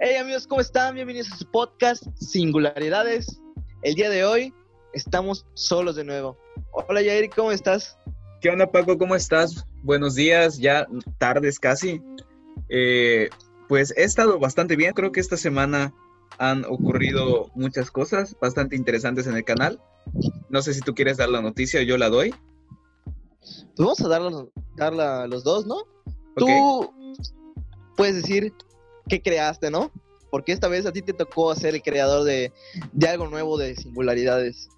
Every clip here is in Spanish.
Hey amigos, ¿cómo están? Bienvenidos a su podcast Singularidades. El día de hoy estamos solos de nuevo. Hola Yair, ¿cómo estás? ¿Qué onda Paco? ¿Cómo estás? Buenos días, ya tardes casi. Eh, pues he estado bastante bien, creo que esta semana han ocurrido muchas cosas bastante interesantes en el canal. No sé si tú quieres dar la noticia o yo la doy. Pues vamos a darla, darla a los dos, ¿no? Tú puedes decir qué creaste, ¿no? Porque esta vez a ti te tocó ser el creador de, algo nuevo de singularidades.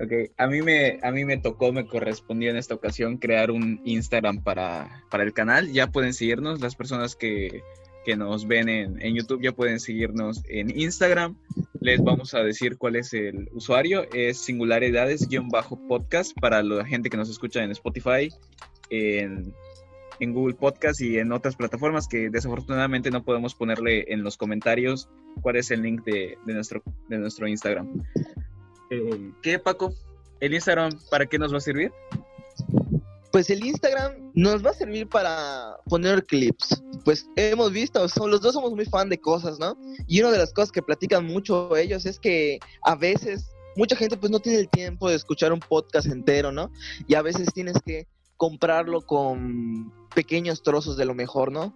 Ok, a mí, me, a mí me tocó, me correspondió en esta ocasión crear un Instagram para, para el canal. Ya pueden seguirnos, las personas que, que nos ven en, en, YouTube ya pueden seguirnos en Instagram. Les vamos a decir cuál es el usuario. Es singularidades-podcast para la gente que nos escucha en Spotify, en en Google Podcast y en otras plataformas que desafortunadamente no podemos ponerle en los comentarios cuál es el link de, nuestro, de nuestro Instagram. Eh, ¿Qué, Paco? ¿El Instagram para qué nos va a servir? Pues el Instagram nos va a servir para poner clips. Pues hemos visto, son, los dos somos muy fan de cosas, ¿no? Y una de las cosas que platican mucho ellos es que a veces mucha gente pues no tiene el tiempo de escuchar un podcast entero, ¿no? Y a veces tienes que comprarlo con pequeños trozos de lo mejor, ¿no?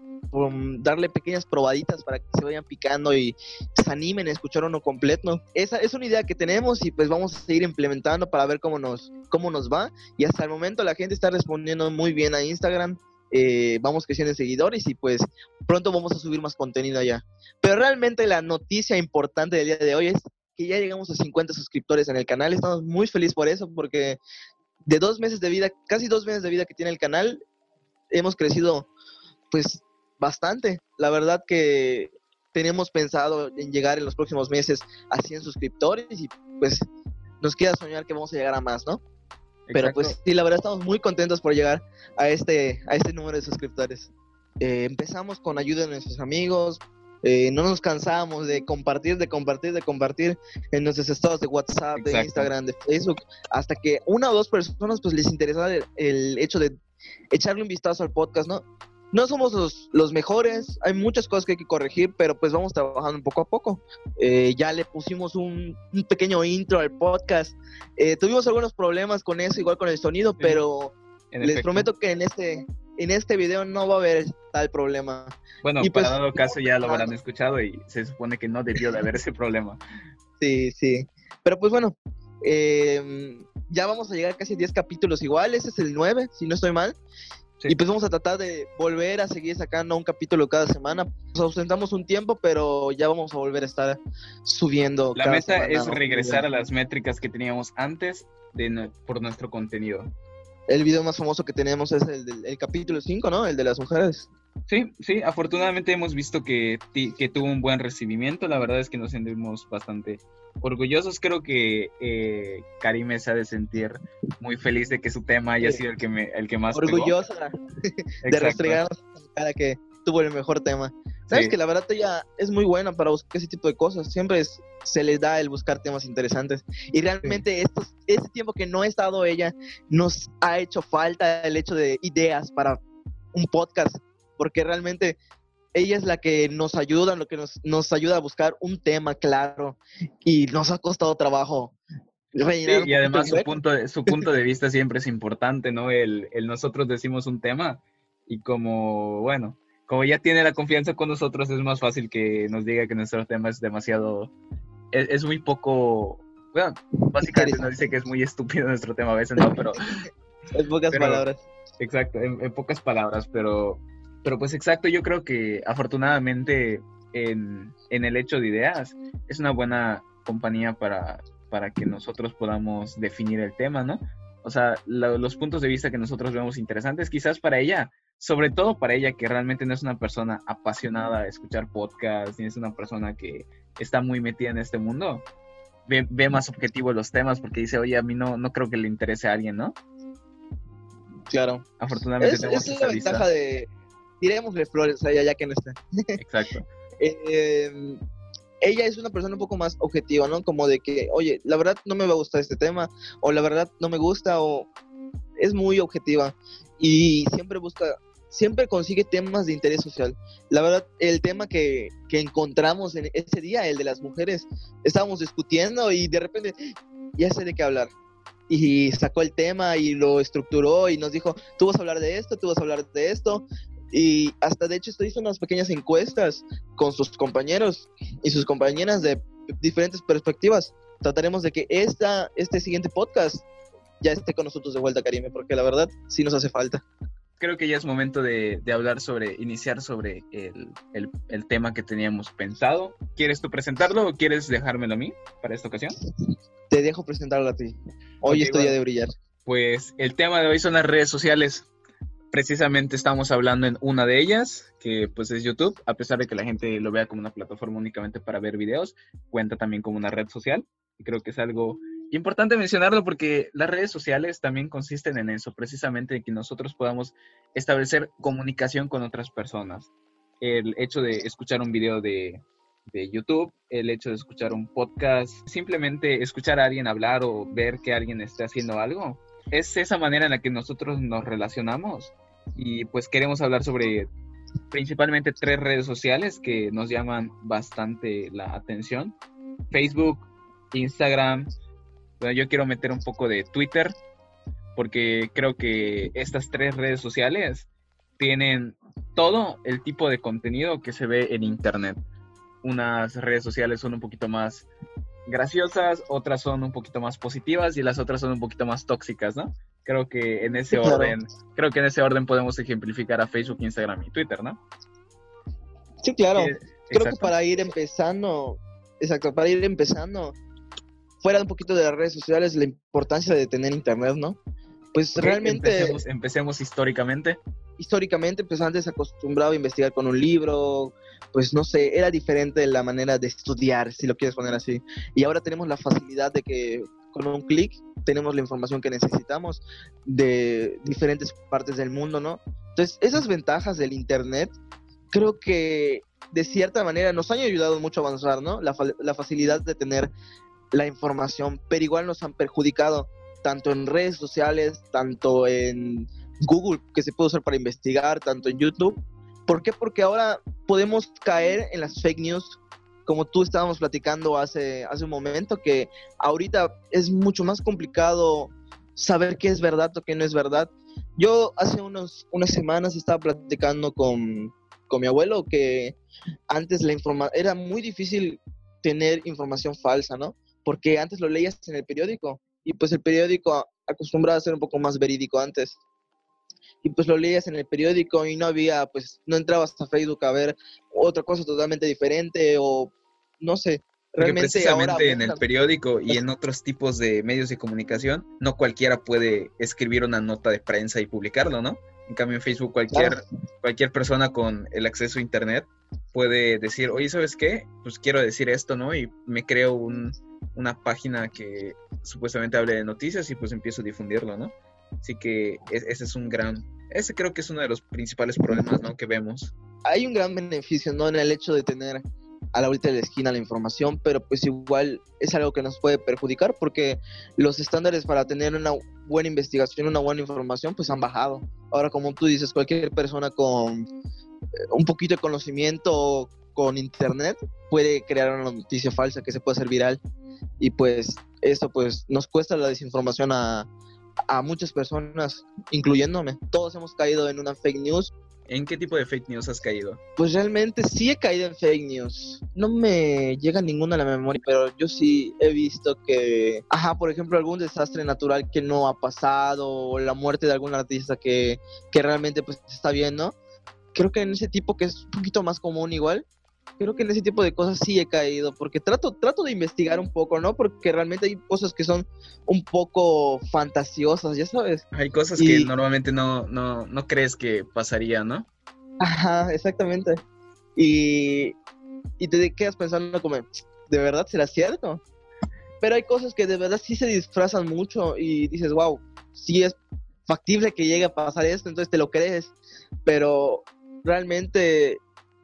darle pequeñas probaditas para que se vayan picando y se animen a escuchar uno completo. Esa es una idea que tenemos y pues vamos a seguir implementando para ver cómo nos, cómo nos va. Y hasta el momento la gente está respondiendo muy bien a Instagram. Eh, vamos creciendo en seguidores y pues pronto vamos a subir más contenido allá. Pero realmente la noticia importante del día de hoy es que ya llegamos a 50 suscriptores en el canal. Estamos muy felices por eso porque de dos meses de vida, casi dos meses de vida que tiene el canal, hemos crecido pues bastante. La verdad que tenemos pensado en llegar en los próximos meses a 100 suscriptores y pues nos queda soñar que vamos a llegar a más, ¿no? Pero pues sí, la verdad estamos muy contentos por llegar a este, a este número de suscriptores. Eh, empezamos con ayuda de nuestros amigos, eh, no nos cansamos de compartir, de compartir, de compartir en nuestros estados de WhatsApp, de Instagram, de Facebook, hasta que una o dos personas pues les interesaba el, hecho de echarle un vistazo al podcast, ¿no? No somos los, mejores, hay muchas cosas que hay que corregir, pero pues vamos trabajando poco a poco. Eh, ya le pusimos un, pequeño intro al podcast. Eh, tuvimos algunos problemas con eso, igual con el sonido, pero les prometo que en este, en este video no va a haber tal problema. Bueno, y para pues, dado caso ya lo habrán escuchado y se supone que no debió de haber ese problema. Sí, sí. Pero pues bueno, em, ya vamos a llegar a casi 10 capítulos igual, ese es el 9, si no estoy mal. Y pues vamos a tratar de volver a seguir sacando un capítulo cada semana. Nos ausentamos un tiempo, pero ya vamos a volver a estar subiendo. La meta es regresar a las métricas que teníamos antes de, por nuestro contenido. El video más famoso que tenemos es el del capítulo 5, ¿no? El de las mujeres. Sí, sí, afortunadamente hemos visto que, que tuvo un buen recibimiento. La verdad es que nos sentimos bastante orgullosos. Creo que eh, Karime se ha de sentir muy feliz de que su tema haya sido el que, me, el que más. Orgullosa de restregarnos cara que tuvo el mejor tema. Sabes que la verdad ella es muy buena para buscar ese tipo de cosas. Siempre se les da el buscar temas interesantes. Y realmente estos, este tiempo que no ha estado ella, nos ha hecho falta el hecho de ideas para un podcast. Porque realmente ella es la que nos ayuda, lo que nos, nos ayuda a buscar un tema claro. Y nos ha costado trabajo y además su punto, de, su punto de vista siempre es importante, ¿no? El, el, nosotros decimos un tema y como, bueno, como ya tiene la confianza con nosotros, es más fácil que nos diga que nuestro tema es demasiado, es, muy poco, bueno, básicamente nos dice que es muy estúpido nuestro tema a veces, ¿no? Pero... en pocas palabras. Exacto, en, pocas palabras, pero, pero pues exacto, yo creo que afortunadamente en, en el hecho de ideas es una buena compañía para, para que nosotros podamos definir el tema, ¿no? O sea, los puntos de vista que nosotros vemos interesantes, quizás para ella sobre todo para ella que realmente no es una persona apasionada de escuchar podcasts, ni es una persona que está muy metida en este mundo, ve, más objetivo los temas porque dice, oye, a mí no, no creo que le interese a alguien, ¿no? Claro. Afortunadamente tenemos es la ventaja de de flores a ella ya que no está. Exacto. Em, ella es una persona un poco más objetiva, ¿no? Como de que, oye, la verdad no me va a gustar este tema, o la verdad no me gusta, o es muy objetiva y siempre busca siempre consigue temas de interés social. La verdad, el tema que, que encontramos en ese día, el de las mujeres, estábamos discutiendo y de repente ya sé de qué hablar. Y sacó el tema y lo estructuró y nos dijo, tú vas a hablar de esto, tú vas a hablar de esto. Y hasta de hecho esto hizo unas pequeñas encuestas con sus compañeros y sus compañeras de diferentes perspectivas. Trataremos de que esta, este siguiente podcast ya esté con nosotros de vuelta, Karime, porque la verdad sí nos hace falta. Creo que ya es momento de, de hablar sobre, iniciar sobre el, el, el, tema que teníamos pensado. ¿Quieres tú presentarlo o quieres dejármelo a mí para esta ocasión? Te dejo presentarlo a ti. Hoy okay, estoy bueno, de brillar. Pues el tema de hoy son las redes sociales. Precisamente estamos hablando en una de ellas, que pues es YouTube, a pesar de que la gente lo vea como una plataforma únicamente para ver videos, cuenta también como una red social. Y creo que es algo Importante mencionarlo porque las redes sociales también consisten en eso, precisamente en que nosotros podamos establecer comunicación con otras personas. El hecho de escuchar un video de, de YouTube, el hecho de escuchar un podcast, simplemente escuchar a alguien hablar o ver que alguien esté haciendo algo, es esa manera en la que nosotros nos relacionamos y pues queremos hablar sobre principalmente tres redes sociales que nos llaman bastante la atención. Facebook, Instagram yo quiero meter un poco de Twitter, porque creo que estas tres redes sociales tienen todo el tipo de contenido que se ve en Internet. Unas redes sociales son un poquito más graciosas, otras son un poquito más positivas y las otras son un poquito más tóxicas, ¿no? Creo que en ese orden, creo que en ese orden podemos ejemplificar a Facebook, Instagram y Twitter, ¿no? Sí, claro. Eh, creo que para ir empezando, exacto, para ir empezando, fuera un poquito de las redes sociales, la importancia de tener internet, ¿no? Pues realmente... Empecemos, empecemos, históricamente. Históricamente, pues antes acostumbrado a investigar con un libro, pues no sé, era diferente la manera de estudiar, si lo quieres poner así. Y ahora tenemos la facilidad de que con un clic tenemos la información que necesitamos de diferentes partes del mundo, ¿no? Entonces, esas ventajas del Internet creo que de cierta manera nos han ayudado mucho a avanzar, ¿no? La, la facilidad de tener la información, pero igual nos han perjudicado tanto en redes sociales, tanto en Google, que se puede usar para investigar, tanto en YouTube. ¿Por qué? Porque ahora podemos caer en las fake news, como tú estábamos platicando hace, hace un momento, que ahorita es mucho más complicado saber qué es verdad o qué no es verdad. Yo hace unos, unas semanas estaba platicando con, con mi abuelo que antes la informa era muy difícil tener información falsa, ¿no? Porque antes lo leías en el periódico y pues el periódico acostumbraba a ser un poco más verídico antes. Y pues lo leías en el periódico y no había, pues no entrabas a Facebook a ver otra cosa totalmente diferente o no sé. Realmente precisamente ahora en el periódico y en otros tipos de medios de comunicación, no cualquiera puede escribir una nota de prensa y publicarlo, ¿no? En cambio, en Facebook cualquier, claro. cualquier persona con el acceso a Internet puede decir, oye, ¿sabes qué? Pues quiero decir esto, ¿no? Y me creo un, una página que supuestamente hable de noticias y pues empiezo a difundirlo, ¿no? Así que ese es un gran, ese creo que es uno de los principales problemas, ¿no? Que vemos. Hay un gran beneficio, ¿no? En el hecho de tener a la vuelta de la esquina la información, pero pues igual es algo que nos puede perjudicar porque los estándares para tener una buena investigación, una buena información, pues han bajado. Ahora, como tú dices, cualquier persona con eh, un poquito de conocimiento con internet puede crear una noticia falsa que se puede hacer viral y pues esto pues nos cuesta la desinformación a, a muchas personas, incluyéndome. Todos hemos caído en una fake news. ¿En qué tipo de fake news has caído? Pues realmente sí he caído en fake news. No me llega ninguna a la memoria, pero yo sí he visto que, ajá, por ejemplo, algún desastre natural que no ha pasado, o la muerte de algún artista que, que realmente pues está bien, ¿no? Creo que en ese tipo que es un poquito más común igual, creo que en ese tipo de cosas sí he caído, porque trato, trato de investigar un poco, ¿no? Porque realmente hay cosas que son un poco fantasiosas, ya sabes. Hay cosas y... que normalmente no, no, no crees que pasaría, ¿no? Ajá, exactamente. Y, y te quedas pensando como, ¿de verdad será cierto? Pero hay cosas que de verdad sí se disfrazan mucho y dices, wow, sí es factible que llegue a pasar esto, entonces te lo crees, pero realmente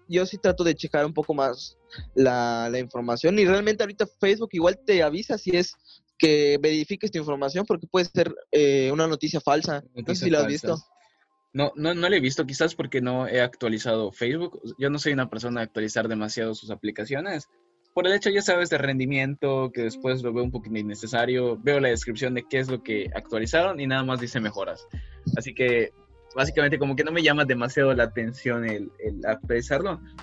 yo sí trato de checar un poco más la, la, información y realmente ahorita Facebook igual te avisa si es que verifiques tu información porque puede ser eh, una noticia falsa. No sé si lo has visto. No, no, no lo he visto, quizás porque no he actualizado Facebook. Yo no soy una persona de actualizar demasiado sus aplicaciones. Por el hecho, ya sabes, de rendimiento, que después lo veo un poquito innecesario. Veo la descripción de qué es lo que actualizaron y nada más dice mejoras. Así que básicamente como que no me llama demasiado la atención el, el.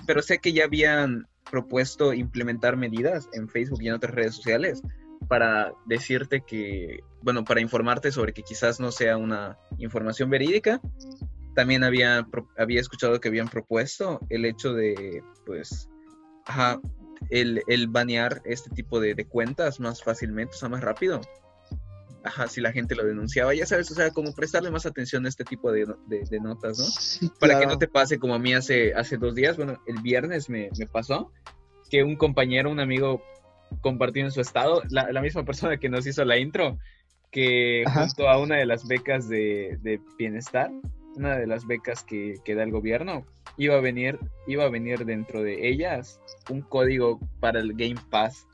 Pero sé que ya habían propuesto implementar medidas en Facebook y en otras redes sociales para decirte que, bueno, para informarte sobre que quizás no sea una información verídica. También había, había escuchado que habían propuesto el hecho de, pues, el, el banear este tipo de, de, cuentas más fácilmente, o sea, más rápido. Ajá, si la gente lo denunciaba, ya sabes, o sea, como prestarle más atención a este tipo de, de notas, ¿no? Para que no te pase como a mí hace, hace dos días, bueno, el viernes me, me pasó que un compañero, un amigo compartió en su estado, la, la, misma persona que nos hizo la intro, que junto a una de las becas de, de bienestar, una de las becas que, que, da el gobierno, iba a venir, iba a venir dentro de ellas un código para el Game Pass.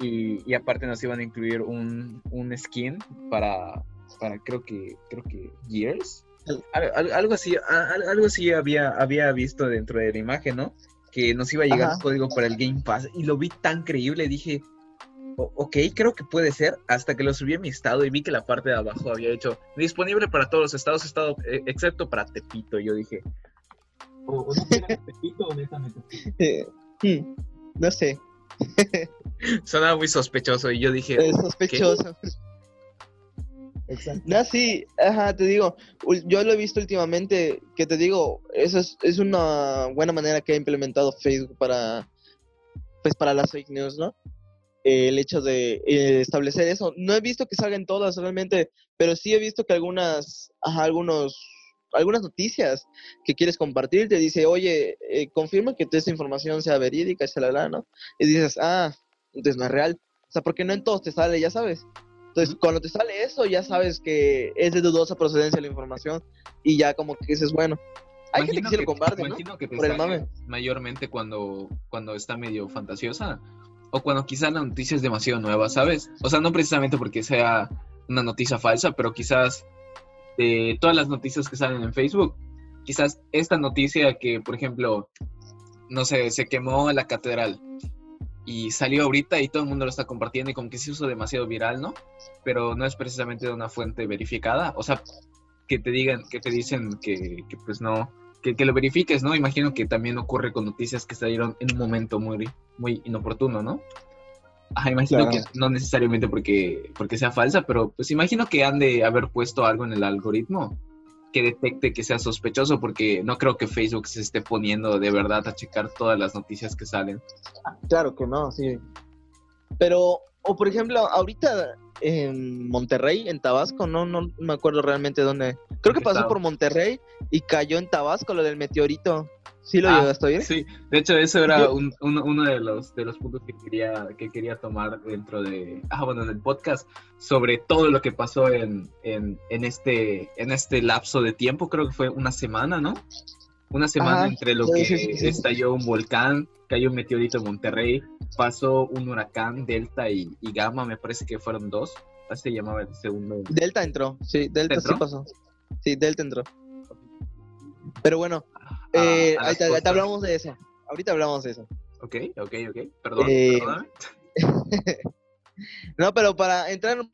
Y, y aparte nos iban a incluir un, un skin para, para creo que, creo que Gears. algo así, algo así había, había visto dentro de la imagen, ¿no? que nos iba a llegar un código para el Game Pass y lo vi tan creíble, dije, ok, creo que puede ser, hasta que lo subí a mi estado y vi que la parte de abajo había hecho disponible para todos los estados, estado, eh, excepto para Tepito. Yo dije, ¿o, no Tepito o netamente? Eh, hmm, no sé. Sonaba muy sospechoso y yo dije, es sospechoso. Exacto. No, sí, ajá, te digo, yo lo he visto últimamente, que te digo, eso es, es una buena manera que ha implementado Facebook para, pues para las fake news, ¿no? el hecho de eh, establecer eso. No he visto que salgan todas realmente, pero sí he visto que algunas, ajá, algunos, algunas noticias que quieres compartir te dice, oye, eh, confirma que esta información sea verídica, la ¿no? Y dices, ah, entonces no es real. O sea, porque no en todos te sale, ya sabes. Entonces, cuando te sale eso, ya sabes que es de dudosa procedencia la información y ya como que dices, bueno, hay gente que sí lo comparte, ¿no? Que te Por el mame. Mayormente cuando, cuando está medio fantasiosa o cuando quizás la noticia es demasiado nueva, ¿sabes? O sea, no precisamente porque sea una noticia falsa, pero quizás de todas las noticias que salen en Facebook, quizás esta noticia que, por ejemplo, no sé, se quemó la catedral y salió ahorita y todo el mundo lo está compartiendo y como que se hizo demasiado viral, ¿no? Pero no es precisamente de una fuente verificada, o sea, que te digan, que te dicen que, que pues no, que, que, lo verifiques, ¿no? Imagino que también ocurre con noticias que salieron en un momento muy, muy inoportuno, ¿no? Ajá, imagino que no necesariamente porque, porque sea falsa, pero pues imagino que han de haber puesto algo en el algoritmo que detecte que sea sospechoso, porque no creo que Facebook se esté poniendo de verdad a checar todas las noticias que salen. Claro que no, sí. Pero, o por ejemplo, ahorita en Monterrey, en Tabasco, no, no me acuerdo realmente dónde. Creo que pasó por Monterrey y cayó en Tabasco lo del meteorito. ¿Sí lo ah, llegaste a oír? Sí, de hecho eso era un, uno de los, de los puntos que quería, que quería tomar dentro de, ah, bueno, en el podcast, sobre todo lo que pasó en, en, en, este, en este lapso de tiempo, creo que fue una semana, ¿no? Una semana entre lo que estalló un volcán, cayó un meteorito en Monterrey, pasó un huracán, Delta y, y Gamma, me parece que fueron dos, así se llamaba el segundo. Delta entró, sí, Delta sí pasó. Sí, Delta entró. Pero bueno, eh, ahorita, hablamos de eso. Ahorita hablamos de eso. Ok, ok, ok. Perdón, eh... no, pero para entrar un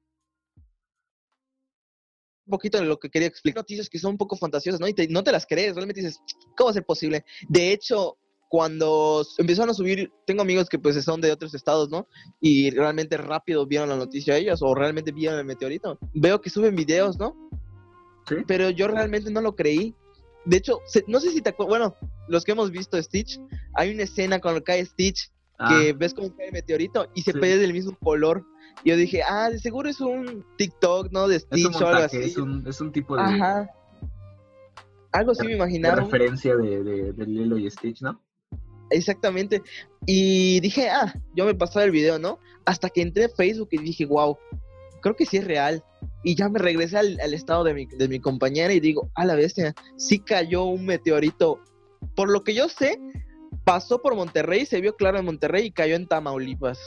poquito en lo que quería explicar, noticias que son un poco fantasiosas, ¿no? Y no te las crees, realmente dices, ¿cómo va a ser posible? De hecho, cuando empezaron a subir, tengo amigos que pues son de otros estados, ¿no? Y realmente rápido vieron la noticia ellos o realmente vieron el meteorito. Veo que suben videos, ¿no? ¿Sí? Pero yo realmente no lo creí de hecho, no sé si te acuerdas, bueno, los que hemos visto Stitch, hay una escena cuando cae Stitch que ah. ves como cae el meteorito y se sí. del mismo color. Y yo dije, ah, de seguro es un TikTok, ¿no? De Stitch o algo así. Es un, es un tipo de. Ajá. Algo así me imaginaba. referencia de, de, Lilo y Stitch, ¿no? Exactamente. Y dije, ah, yo me pasaba el video, ¿no? Hasta que entré a Facebook y dije, wow, creo que sí es real. Y ya me regresé al, estado de mi, de mi, compañera y digo, a la bestia, sí cayó un meteorito. Por lo que yo sé, pasó por Monterrey, se vio claro en Monterrey y cayó en Tamaulipas.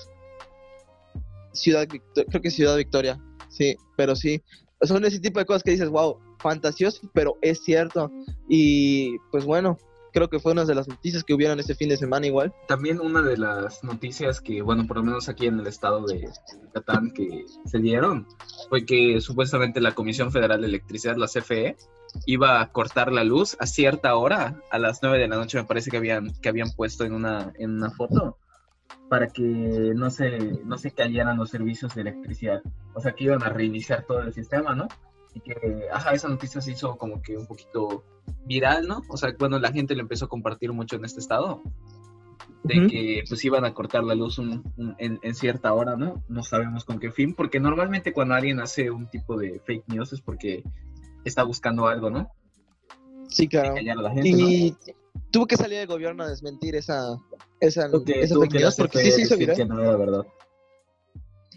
Ciudad creo que Ciudad Victoria, sí, pero sí. son ese tipo de cosas que dices, wow, fantasioso, pero es cierto. Y pues bueno, creo que fue una de las noticias que hubieron este fin de semana igual. También una de las noticias que, bueno, por lo menos aquí en el estado de Yucatán que se dieron, fue que supuestamente la Comisión Federal de Electricidad, la CFE, iba a cortar la luz a cierta hora, a las 9 de la noche me parece que habían, que habían puesto en una, en una foto, para que no se, no se cayeran los servicios de electricidad. O sea, que iban a reiniciar todo el sistema, ¿no? Y que, ajá, esa noticia se hizo como que un poquito viral, ¿no? O sea, bueno, la gente lo empezó a compartir mucho en este estado. De que pues iban a cortar la luz en, en, cierta hora, ¿no? No sabemos con qué fin, porque normalmente cuando alguien hace un tipo de fake news es porque está buscando algo, ¿no? Sí, claro. y tuvo que salir el gobierno a desmentir esa, esa, esa fake news porque sí se hizo viral. No era verdad.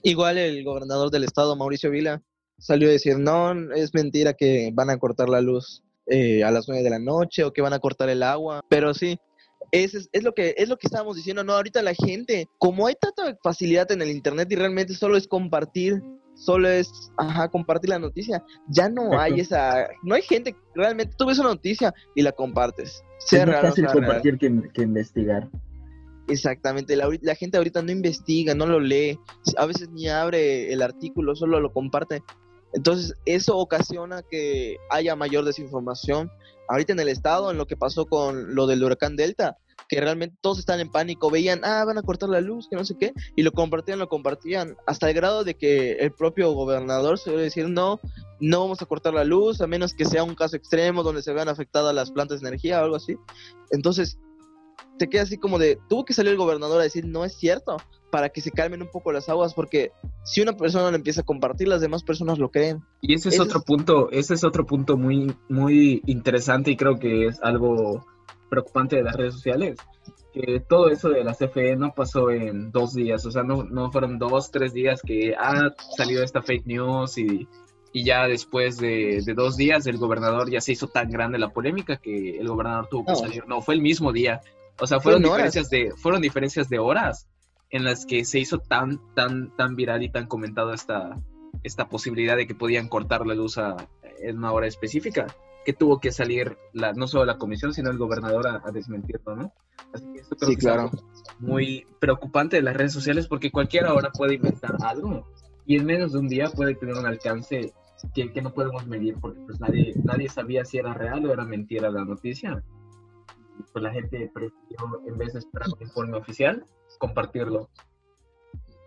Igual el gobernador del estado, Mauricio Vila, salió a decir, no, es mentira que van a cortar la luz eh, a las nueve de la noche o que van a cortar el agua, pero sí, es, es, lo que es lo que estábamos diciendo, no, ahorita la gente, como hay tanta facilidad en el internet y realmente solo es compartir, solo es, ajá, compartir la noticia, ya no hay esa, no hay gente, realmente tú ves una noticia y la compartes. Sea es más fácil compartir que, que, investigar. Exactamente, la, la, gente ahorita no investiga, no lo lee, a veces ni abre el artículo, solo lo comparte. Entonces, eso ocasiona que haya mayor desinformación. Ahorita en el estado, en lo que pasó con lo del huracán Delta, que realmente todos están en pánico, veían, ah, van a cortar la luz, que no sé qué, y lo compartían, lo compartían, hasta el grado de que el propio gobernador se a decir, no, no vamos a cortar la luz, a menos que sea un caso extremo donde se vean afectadas las plantas de energía o algo así. Entonces, te queda así como de, tuvo que salir el gobernador a decir, no es cierto, para que se calmen un poco las aguas, porque si una persona lo empieza a compartir, las demás personas lo creen. Y ese es otro punto, ese es otro punto muy, muy interesante y creo que es algo preocupante de las redes sociales, que todo eso de la CFE no pasó en dos días, o sea, no, no fueron dos, tres días que ha salido esta fake news y, y ya después de, de, dos días el gobernador ya se hizo tan grande la polémica que el gobernador tuvo que salir, no, fue el mismo día, o sea, fueron diferencias, de, fueron diferencias de horas en las que se hizo tan, tan, tan viral y tan comentado esta, esta posibilidad de que podían cortar la luz a, en una hora específica, que tuvo que salir la, no solo la comisión, sino el gobernador a, desmentirlo, ¿no? Así que esto creo que claro. es muy preocupante de las redes sociales porque cualquiera ahora puede inventar algo y en menos de un día puede tener un alcance que, que no podemos medir porque pues nadie, nadie sabía si era real o era mentira la noticia. Pues la gente prefirió, en vez de esperar un informe oficial, compartirlo.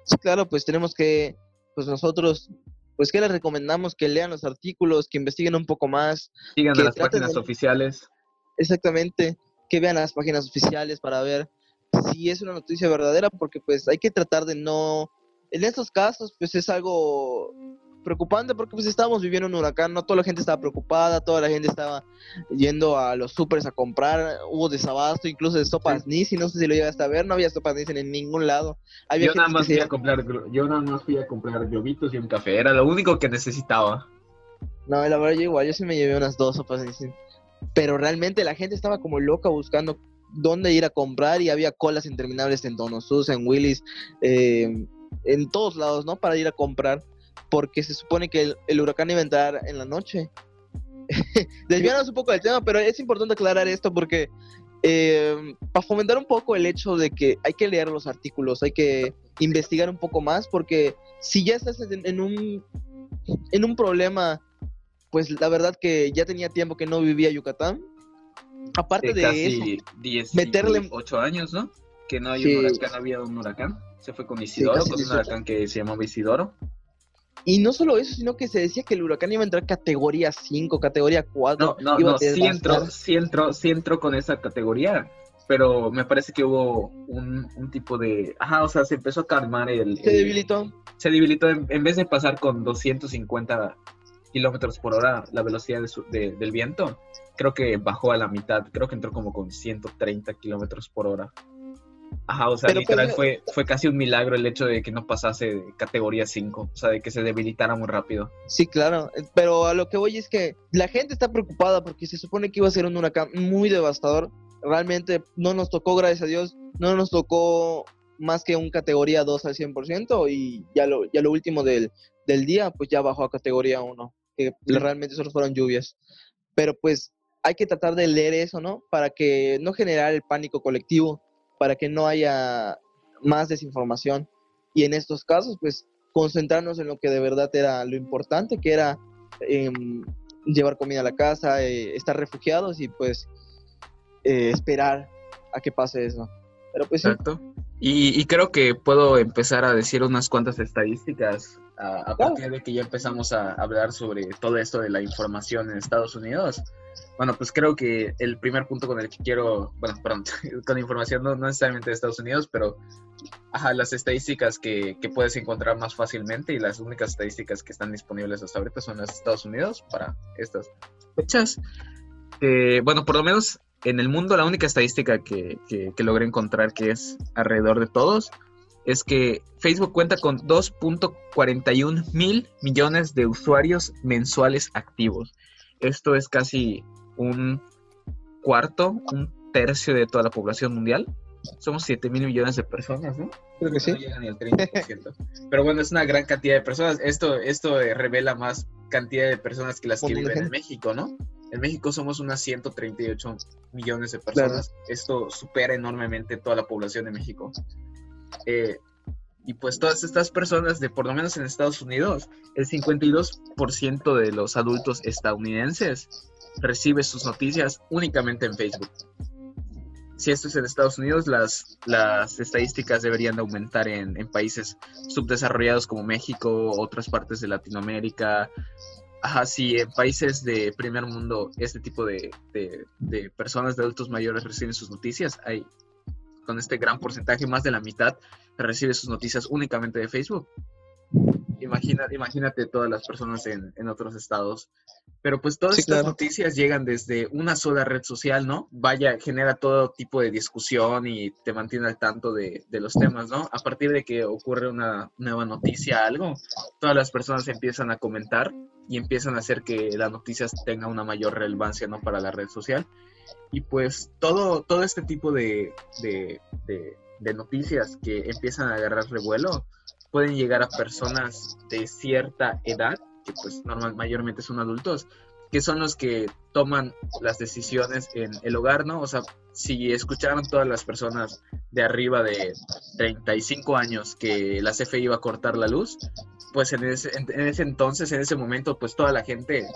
Sí, claro, pues tenemos que, pues nosotros, pues que les recomendamos que lean los artículos, que investiguen un poco más. Sigan las páginas oficiales. Exactamente, que vean las páginas oficiales para ver si es una noticia verdadera, porque pues hay que tratar de no, en estos casos pues es algo preocupante porque pues estábamos viviendo un huracán, no toda la gente estaba preocupada, toda la gente estaba yendo a los supers a comprar, hubo desabasto incluso de sopas ni si no sé si lo llegaste a ver, no había sopas Nissin en ningún lado. yo, nada más fui a comprar, yo nada más fui a comprar globitos y un café, era lo único que necesitaba. No, la verdad yo igual, yo sí me llevé unas dos sopas Nissin. Pero realmente la gente estaba como loca buscando dónde ir a comprar y había colas interminables en Donosus, en Willis, eh, en todos lados, ¿no? Para ir a comprar porque se supone que el, huracán iba a entrar en la noche. Desviándonos un poco del tema, pero es importante aclarar esto porque eh, para fomentar un poco el hecho de que hay que leer los artículos, hay que investigar un poco más, porque si ya estás en, un, en un problema, pues la verdad que ya tenía tiempo que no vivía Yucatán. Aparte de, casi eso, meterle 8 años, ¿no? Que no hay un huracán, había un huracán. Se fue con Isidoro, con un huracán que se llamaba Isidoro. Y no solo eso, sino que se decía que el huracán iba a entrar categoría 5, categoría 4. No, no, no, sí entró, sí, entró, con esa categoría, pero me parece que hubo un, tipo de... Ajá, o sea, se empezó a calmar el... Se debilitó. Se debilitó, en, vez de pasar con 250 kilómetros por hora la velocidad del viento, creo que bajó a la mitad, creo que entró como con 130 kilómetros por hora. Ajá, o sea, literal pues, fue, fue casi un milagro el hecho de que no pasase de categoría 5, o sea, de que se debilitara muy rápido. Sí, claro, eh, pero a lo que voy es que la gente está preocupada porque se supone que iba a ser un huracán muy devastador. Realmente no nos tocó, gracias a Dios, no nos tocó más que un categoría 2 al 100% y ya lo, ya lo último del, del día, pues ya bajó a categoría 1. que realmente solo fueron lluvias. Pero pues hay que tratar de leer eso, ¿no? Para que no generar el pánico colectivo, para que no haya más desinformación. Y en estos casos, pues concentrarnos en lo que de verdad era lo importante, que era em, llevar comida a la casa, eh, estar refugiados y pues eh, esperar a que pase eso. Pero pues Exacto. Y, creo que puedo empezar a decir unas cuantas estadísticas a, partir de que ya empezamos a hablar sobre todo esto de la información en Estados Unidos. Bueno, pues creo que el primer punto con el que quiero, bueno, perdón, con información no, necesariamente de Estados Unidos, pero ajá, las estadísticas que, que, puedes encontrar más fácilmente y las únicas estadísticas que están disponibles hasta ahorita son las de Estados Unidos para estas fechas. bueno, por lo menos en el mundo la única estadística que, que, que logré encontrar que es alrededor de todos es que Facebook cuenta con 2.41 mil millones de usuarios mensuales activos. Esto es casi un cuarto, un tercio de toda la población mundial. Somos 7 mil millones de personas, ¿no? Creo que sí. No llegan ni al 30%. Pero bueno, es una gran cantidad de personas. Esto, esto revela más cantidad de personas que las que viven en México, ¿no? En México somos unas 138 millones de personas. Esto supera enormemente toda la población de México. Eh, y pues todas estas personas, de por lo menos en Estados Unidos, el 52% de los adultos estadounidenses recibe sus noticias únicamente en Facebook. Si esto es en Estados Unidos, las, las estadísticas deberían aumentar en, en países subdesarrollados como México, otras partes de Latinoamérica. Ajá, si en países de primer mundo este tipo de, de, de personas, de adultos mayores reciben sus noticias, hay con este gran porcentaje, más de la mitad recibe sus noticias únicamente de Facebook. Imagina, imagínate todas las personas en, en otros estados. Pero pues todas estas noticias llegan desde una sola red social, ¿no? Vaya, genera todo tipo de discusión y te mantiene al tanto de, de los temas, ¿no? A partir de que ocurre una nueva noticia, algo, todas las personas empiezan a comentar y empiezan a hacer que las noticias tengan una mayor relevancia, ¿no? Para la red social. Y pues todo, todo este tipo de, de, de noticias que empiezan a agarrar revuelo pueden llegar a personas de cierta edad, que pues normal, mayormente son adultos, que son los que toman las decisiones en el hogar, ¿no? O sea, si escucharon todas las personas de arriba de 35 años que la CFE iba a cortar la luz, pues en ese, en ese, entonces, en ese momento, pues toda la gente,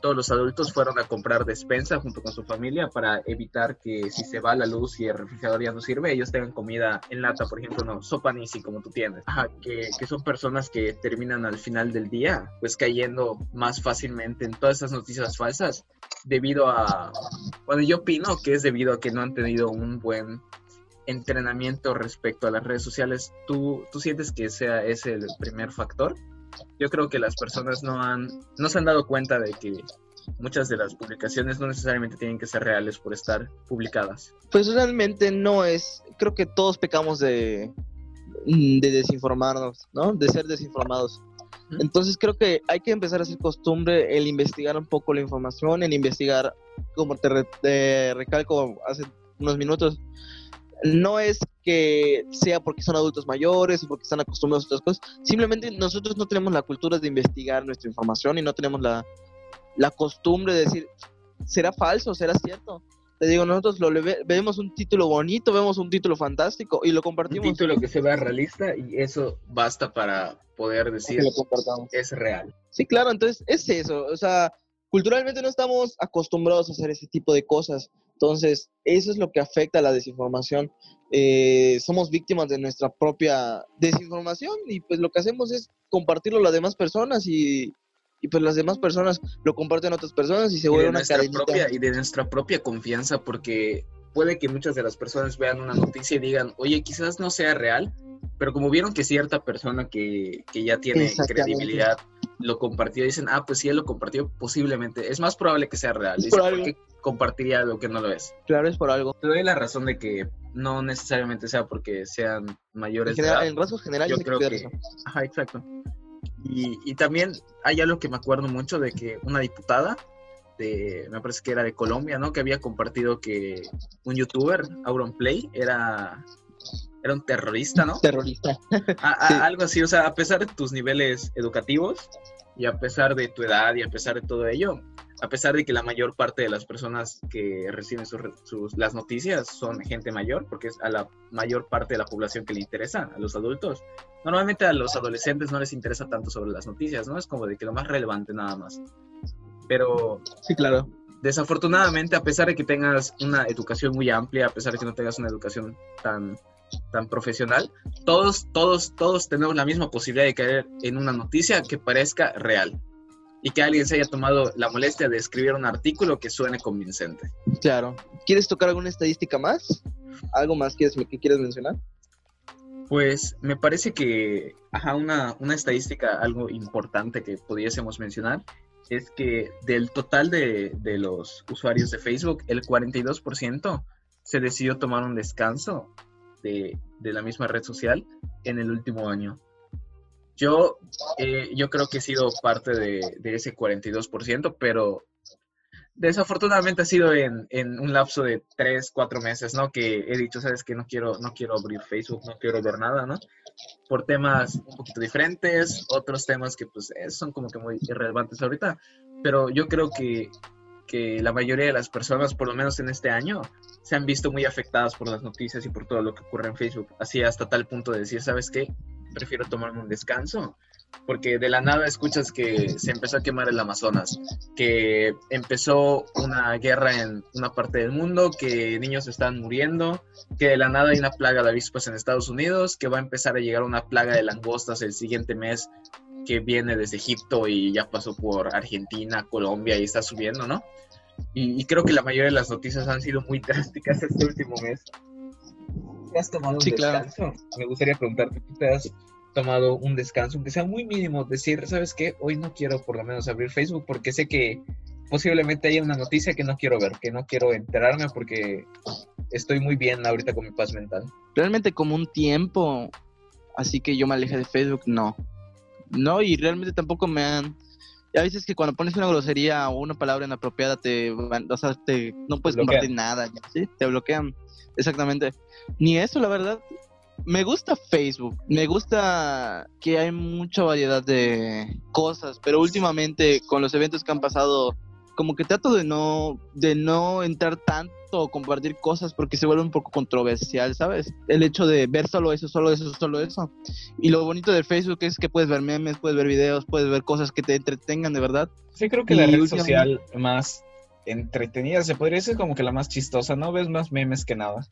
todos los adultos fueron a comprar despensa junto con su familia para evitar que si se va la luz y el refrigerador ya no sirve, ellos tengan comida en lata, por ejemplo, no, sopa nisi como tú tienes. Ajá, que, que son personas que terminan al final del día, pues cayendo más fácilmente en todas esas noticias falsas debido a, bueno, yo opino que es debido a que no han tenido un buen entrenamiento respecto a las redes sociales, ¿tú, tú sientes que sea ese el primer factor? Yo creo que las personas no, han, no se han dado cuenta de que muchas de las publicaciones no necesariamente tienen que ser reales por estar publicadas. Pues realmente no es, creo que todos pecamos de, de desinformarnos, ¿no? De ser desinformados. Entonces creo que hay que empezar a hacer costumbre el investigar un poco la información, el investigar, como te recalco hace unos minutos, no es que sea porque son adultos mayores o porque están acostumbrados a otras cosas, simplemente nosotros no tenemos la cultura de investigar nuestra información y no tenemos la, costumbre de decir, ¿será falso? ¿Será cierto? Te digo, nosotros lo vemos un título bonito, vemos un título fantástico y lo compartimos. Un título que se vea realista y eso basta para poder decir que es real. Sí, claro, entonces es eso, o sea, culturalmente no estamos acostumbrados a hacer ese tipo de cosas. Entonces, eso es lo que afecta a la desinformación. Eh, somos víctimas de nuestra propia desinformación y pues lo que hacemos es compartirlo a las demás personas y, pues las demás personas lo comparten a otras personas y se vuelve una cadenita. y de nuestra propia confianza porque puede que muchas de las personas vean una noticia y digan, oye, quizás no sea real, pero como vieron que cierta persona que, que ya tiene credibilidad lo compartió, dicen, ah, pues si él lo compartió, posiblemente, es más probable que sea real. Dice, ¿por qué compartiría algo que no lo es? Claro, es por algo. Te doy la razón de que no necesariamente sea porque sean mayores. En, general, en rasgos generales, yo creo que... Ajá, exacto. Y, y también hay algo que me acuerdo mucho de que una diputada de, me parece que era de Colombia, ¿no? Que había compartido que un youtuber, Auronplay, era era un terrorista, ¿no? Terrorista. Algo así, o sea, a pesar de tus niveles educativos, Y a pesar de tu edad y a pesar de todo ello, a pesar de que la mayor parte de las personas que reciben sus, las noticias son gente mayor, porque es a la mayor parte de la población que le interesa, a los adultos. Normalmente a los adolescentes no les interesa tanto sobre las noticias, ¿no? Es como de que lo más relevante nada más. Pero... Sí, claro. Desafortunadamente, a pesar de que tengas una educación muy amplia, a pesar de que no tengas una educación tan, tan profesional, todos, todos, todos tenemos la misma posibilidad de caer en una noticia que parezca real y que alguien se haya tomado la molestia de escribir un artículo que suene convincente. Claro. ¿Quieres tocar alguna estadística más? ¿Algo más que quieres mencionar? Pues me parece que, ajá, una, una estadística algo importante que pudiésemos mencionar es que del total de, de los usuarios de Facebook, el 42% se decidió tomar un descanso de, la misma red social en el último año. Yo, eh, yo creo que he sido parte de, de, ese 42%, pero desafortunadamente ha sido en, en, un lapso de 3, 4 meses, ¿no? Que he dicho, sabes que no quiero, no quiero abrir Facebook, no quiero ver nada, ¿no? Por temas un poquito diferentes, otros temas que pues eh, son como que muy irrelevantes ahorita, pero yo creo que, que la mayoría de las personas, por lo menos en este año, se han visto muy afectadas por las noticias y por todo lo que ocurre en Facebook, así hasta tal punto de decir, ¿sabes qué? prefiero tomarme un descanso, porque de la nada escuchas que se empezó a quemar el Amazonas, que empezó una guerra en una parte del mundo, que niños están muriendo, que de la nada hay una plaga de avispas en Estados Unidos, que va a empezar a llegar una plaga de langostas el siguiente mes que viene desde Egipto y ya pasó por Argentina, Colombia y está subiendo, ¿no? Y, creo que la mayoría de las noticias han sido muy drásticas este último mes has tomado un descanso? Me gustaría preguntarte, ¿tú te has tomado un descanso, aunque sea muy mínimo? Decir, ¿sabes qué? Hoy no quiero por lo menos abrir Facebook porque sé que posiblemente haya una noticia que no quiero ver, que no quiero enterarme porque estoy muy bien ahorita con mi paz mental. Realmente como un tiempo, así que yo me alejé de Facebook, no. No, y realmente tampoco me han... Ya veces que cuando pones una grosería o una palabra inapropiada te, o sea, te no puedes compartir nada, ¿sí? Te bloquean. Exactamente. Ni eso, la verdad. Me gusta Facebook, me gusta que hay mucha variedad de cosas, pero últimamente con los eventos que han pasado, como que trato de no, de no entrar tanto o compartir cosas porque se vuelve un poco controversial, ¿sabes? El hecho de ver solo eso, solo eso, solo eso. Y lo bonito de Facebook es que puedes ver memes, puedes ver videos, puedes ver cosas que te entretengan de verdad. Sí, creo que la red social más entretenida, se podría decir como que la más chistosa, ¿no? Ves más memes que nada.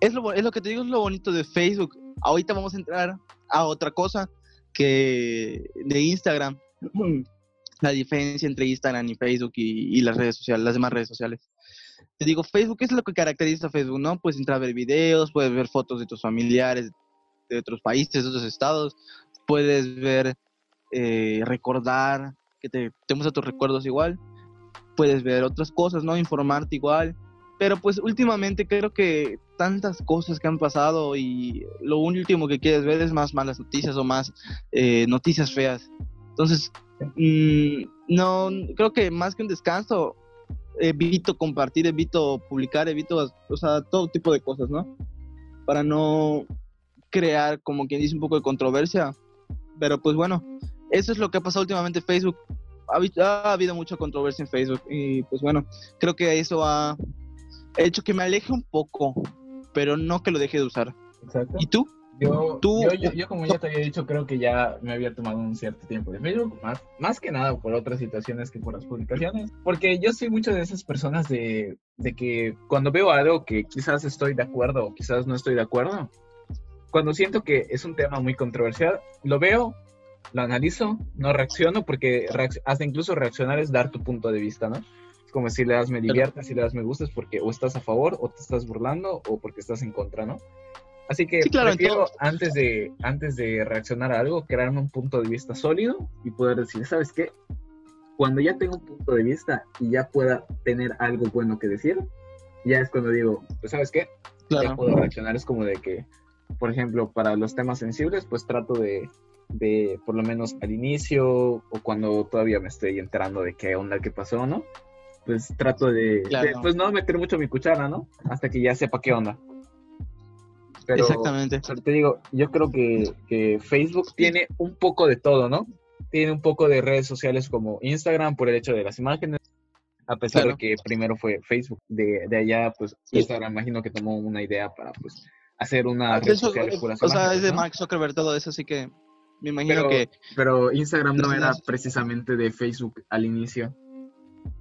Es lo, es lo que te digo, es lo bonito de Facebook. Ahorita vamos a entrar a otra cosa que de Instagram. La diferencia entre Instagram y Facebook y, las redes sociales, las demás redes sociales. Te digo, Facebook es lo que caracteriza a Facebook, ¿no? Puedes entrar a ver videos, puedes ver fotos de tus familiares de otros países, de otros estados, puedes ver, eh, recordar, que te, te muestra tus recuerdos igual puedes ver otras cosas, ¿no? Informarte igual. Pero pues últimamente creo que tantas cosas que han pasado y lo último que quieres ver es más malas noticias o más eh, noticias feas. Entonces, mm, no, creo que más que un descanso, evito compartir, evito publicar, evito, o sea, todo tipo de cosas, ¿no? Para no crear, como quien dice, un poco de controversia. Pero pues bueno, eso es lo que ha pasado últimamente en Facebook ha, habido mucha controversia en Facebook y pues bueno, creo que eso ha hecho que me aleje un poco, pero no que lo deje de usar. Exacto. ¿Y tú? Yo, ¿Tú? Yo, yo, como ya te había dicho, creo que ya me había tomado un cierto tiempo de Facebook, más, más que nada por otras situaciones que por las publicaciones, porque yo soy mucho de esas personas de, de que cuando veo algo que quizás estoy de acuerdo o quizás no estoy de acuerdo, cuando siento que es un tema muy controversial, lo veo, lo analizo, no reacciono, porque hasta incluso reaccionar es dar tu punto de vista, ¿no? Es como si le das me diviertes, si le das me gustas, porque o estás a favor, o te estás burlando, o porque estás en contra, ¿no? Así que prefiero antes de, antes de reaccionar a algo, crearme un punto de vista sólido y poder decir, ¿sabes qué? Cuando ya tengo un punto de vista y ya pueda tener algo bueno que decir, ya es cuando digo, pues ¿sabes qué? Ya puedo reaccionar. Es como de que, por ejemplo, para los temas sensibles, pues trato de de por lo menos al inicio o cuando todavía me estoy enterando de qué onda, qué pasó, ¿no? Pues trato de, pues no meter mucho mi cuchara, ¿no? Hasta que ya sepa qué onda. Exactamente. te digo, yo creo que, que, Facebook tiene un poco de todo, ¿no? tiene un poco de redes sociales como Instagram por el hecho de las imágenes, a pesar de que primero fue Facebook. De, de allá, pues Instagram imagino que tomó una idea para pues hacer una Ah, red eso, social eh, por las o sea, es de ¿no? Mark Zuckerberg todo eso, así que me imagino pero, que... pero Instagram no era precisamente de Facebook al inicio.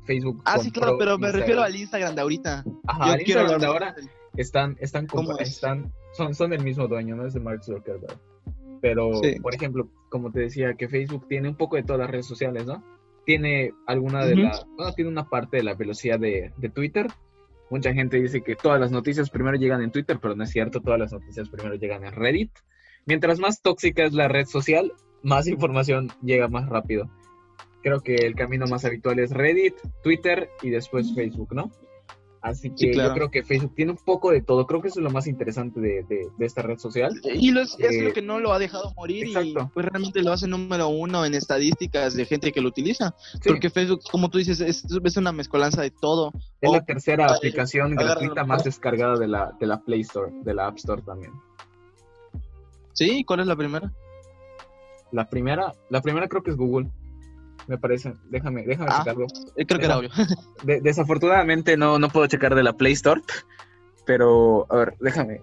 Facebook Ah, sí, claro, pero me Instagram. refiero al Instagram de ahorita. Ajá, Yo al quiero Instagram de ahora están, están, ¿Cómo es? están son, son el mismo dueño, no es de Mark Zuckerberg. Pero, Sí. por ejemplo, como te decía, que Facebook tiene un poco de todas las redes sociales, ¿no? Tiene alguna de la, bueno, tiene una parte de la velocidad de, de Twitter. Mucha gente dice que todas las noticias primero llegan en Twitter, pero no es cierto, todas las noticias primero llegan en Reddit. Mientras más tóxica es la red social, más información llega más rápido. Creo que el camino más habitual es Reddit, Twitter y después Facebook, ¿no? Así que Sí, claro. yo creo que Facebook tiene un poco de todo. Creo que eso es lo más interesante de, de- de esta red social. Y lo es, es Eh, lo que no lo ha dejado morir y exacto. pues realmente lo hace número uno en estadísticas de gente que lo utiliza. Sí, Porque Facebook, como tú dices, es, es una mezcolanza de todo. es la tercera Ay, aplicación gratuita más descargada de la, de la Play Store, de la App Store también. ¿Sí? ¿Cuál es la primera? La primera, la primera creo que es Google. Me parece. Déjame, déjame Ah. checarlo. Eh, creo que era obvio. De- desafortunadamente no, no puedo checar de la Play Store, pero a ver, déjame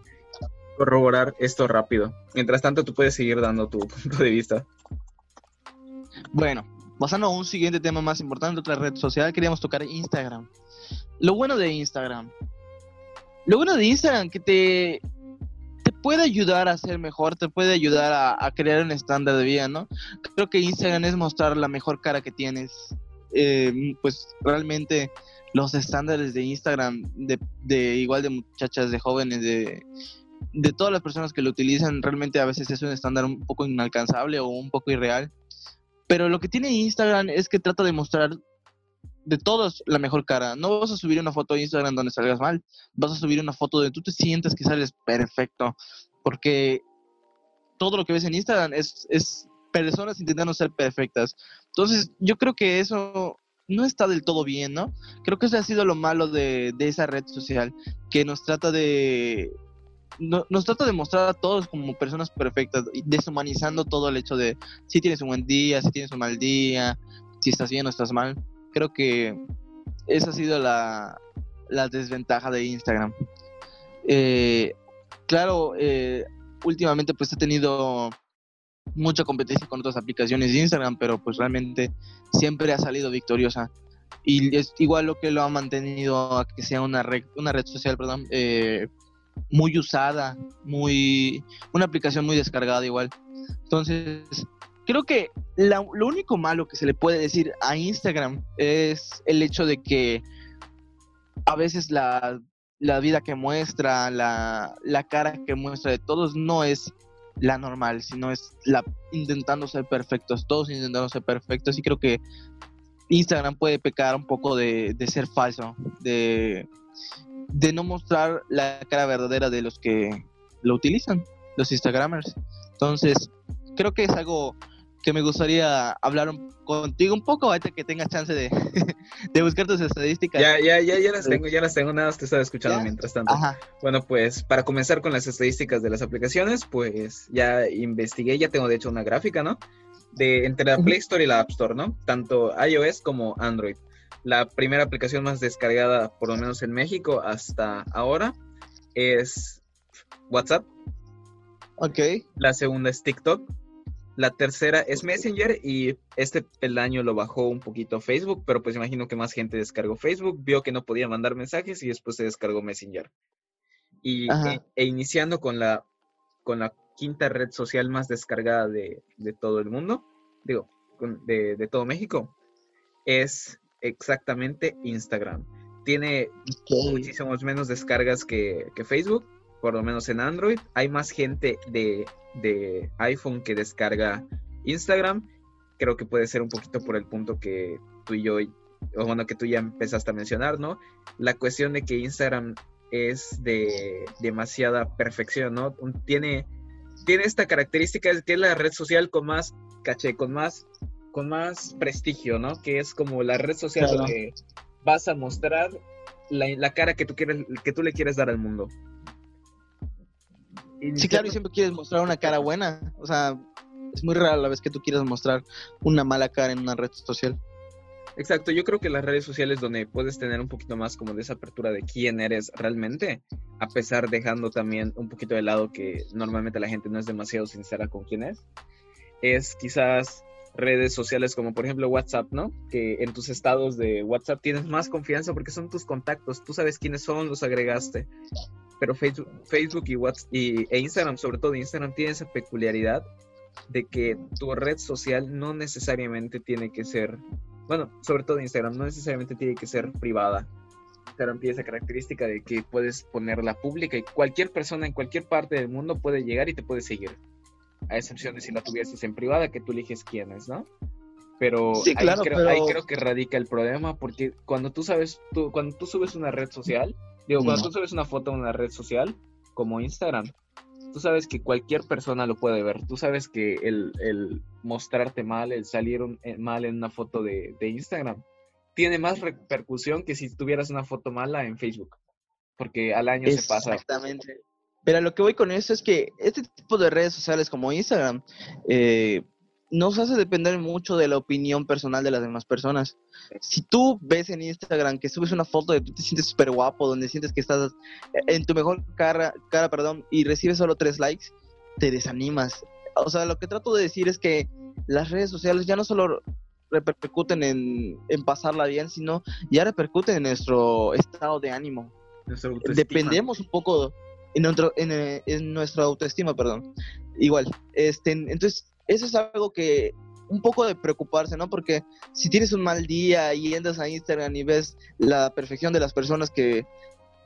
corroborar esto rápido. Mientras tanto, tú puedes seguir dando tu punto de vista. Bueno, pasando a un siguiente tema más importante, otra red social, queríamos tocar Instagram. Lo bueno de Instagram. Lo bueno de Instagram que te puede ayudar a ser mejor, te puede ayudar a, a crear un estándar de vida, ¿no? Creo que Instagram es mostrar la mejor cara que tienes. Eh, pues realmente los estándares de Instagram, de, de igual de muchachas, de jóvenes, de, de todas las personas que lo utilizan, realmente a veces es un estándar un poco inalcanzable o un poco irreal. Pero lo que tiene Instagram es que trata de mostrar de todos la mejor cara. No vas a subir una foto a Instagram donde salgas mal. Vas a subir una foto donde tú te sientas que sales perfecto. Porque todo lo que ves en Instagram es, es personas intentando ser perfectas. Entonces, yo creo que eso no está del todo bien, ¿no? Creo que eso ha sido lo malo de, de esa red social, que nos trata de... no- nos trata de mostrar a todos como personas perfectas, deshumanizando todo el hecho de si tienes un buen día, si tienes un mal día, si estás bien o estás mal. Creo que esa ha sido la, la desventaja de Instagram. Eh, claro, eh, últimamente pues he tenido mucha competencia con otras aplicaciones de Instagram, pero pues realmente siempre ha salido victoriosa. Y es igual lo que lo ha mantenido a que sea una red, una red social, perdón, eh, muy usada, muy una aplicación muy descargada igual. Entonces, creo que la- lo único malo que se le puede decir a Instagram es el hecho de que a veces la, la vida que muestra, la, la cara que muestra de todos no es la normal, sino es la intentando ser perfectos, todos intentando ser perfectos y creo que Instagram puede pecar un poco de, de ser falso, de, de no mostrar la cara verdadera de los que lo utilizan, los Instagramers. Entonces, creo que es algo que me gustaría hablar un- contigo un poco, ahorita que tengas chance de, de buscar tus estadísticas. Ya, ya, ya, ya las tengo, ya las tengo, nada más te estaba escuchando ¿Ya? mientras tanto. Ajá, Bueno, pues para comenzar con las estadísticas de las aplicaciones, pues ya investigué, ya tengo de hecho una gráfica, ¿no? De entre la. Play Store y la App Store, ¿no? Tanto iOS como Android. La primera aplicación más descargada, por lo menos en México hasta ahora, es WhatsApp. ok. La segunda es TikTok. La tercera es Messenger y este el año lo bajó un poquito Facebook, pero pues imagino que más gente descargó Facebook, vio que no podía mandar mensajes y después se descargó Messenger. Y Ajá. e, e iniciando con la con la quinta red social más descargada de, de todo el mundo, digo, de, de todo México, es exactamente Instagram. Tiene muchísimos menos descargas que, que Facebook, por lo menos en Android. Hay más gente de, de iPhone que descarga Instagram. Creo que puede ser un poquito por el punto que tú y yo, o bueno, que tú ya empezaste a mencionar, ¿no? La cuestión de que Instagram es de demasiada perfección, ¿no? Tiene, tiene esta característica de que es la red social con más caché, con más, con más prestigio, ¿no? Que es como la red social Claro. donde vas a mostrar la, la cara que tú quieres, que tú le quieres dar al mundo. Sí, claro, y siempre quieres mostrar una cara buena. O sea, Es muy rara la vez que tú quieras mostrar una mala cara en una red social. Exacto, yo creo que las redes sociales donde puedes tener un poquito más como de esa apertura de quién eres realmente, a pesar dejando también un poquito de lado que normalmente la gente no es demasiado sincera con quién es, es quizás redes sociales como por ejemplo WhatsApp, ¿no? Que en tus estados de WhatsApp tienes más confianza porque son tus contactos, tú sabes quiénes son, los agregaste. Pero Facebook, Facebook y, WhatsApp, y e Instagram, sobre todo Instagram, tiene esa peculiaridad de que tu red social no necesariamente tiene que ser bueno, sobre todo Instagram, no necesariamente tiene que ser privada. Instagram tiene esa característica de que puedes ponerla pública y cualquier persona en cualquier parte del mundo puede llegar y te puede seguir. A excepción de si la tuvieses en privada, que tú eliges quién es, ¿no? Pero, ahí, creo, ahí, creo, que radica el problema, porque cuando tú sabes, tú, cuando tú subes una red social, digo, cuando tú subes una foto a una red social, como Instagram, tú sabes que cualquier persona lo puede ver. Tú sabes que el, mostrarte mal, el salir eh, mal en una foto de, Instagram, tiene más repercusión que si tuvieras una foto mala en Facebook. Porque al año se pasa. Exactamente. Pero lo que voy con eso es que este tipo de redes sociales como Instagram eh, nos hace depender mucho de la opinión personal de las demás personas. Si tú ves en Instagram que subes una foto de tú te sientes súper guapo, donde sientes que estás en tu mejor cara, cara perdón, y recibes solo tres likes, te desanimas. O sea, lo que trato de decir es que las redes sociales ya no solo repercuten en, pasarla bien, sino ya repercuten en nuestro estado de ánimo. Dependemos un poco en, nuestro, en, en nuestra autoestima, perdón. Igual, este, entonces eso es algo que un poco de preocuparse, ¿no? Porque si tienes un mal día y entras a Instagram y ves la perfección de las personas que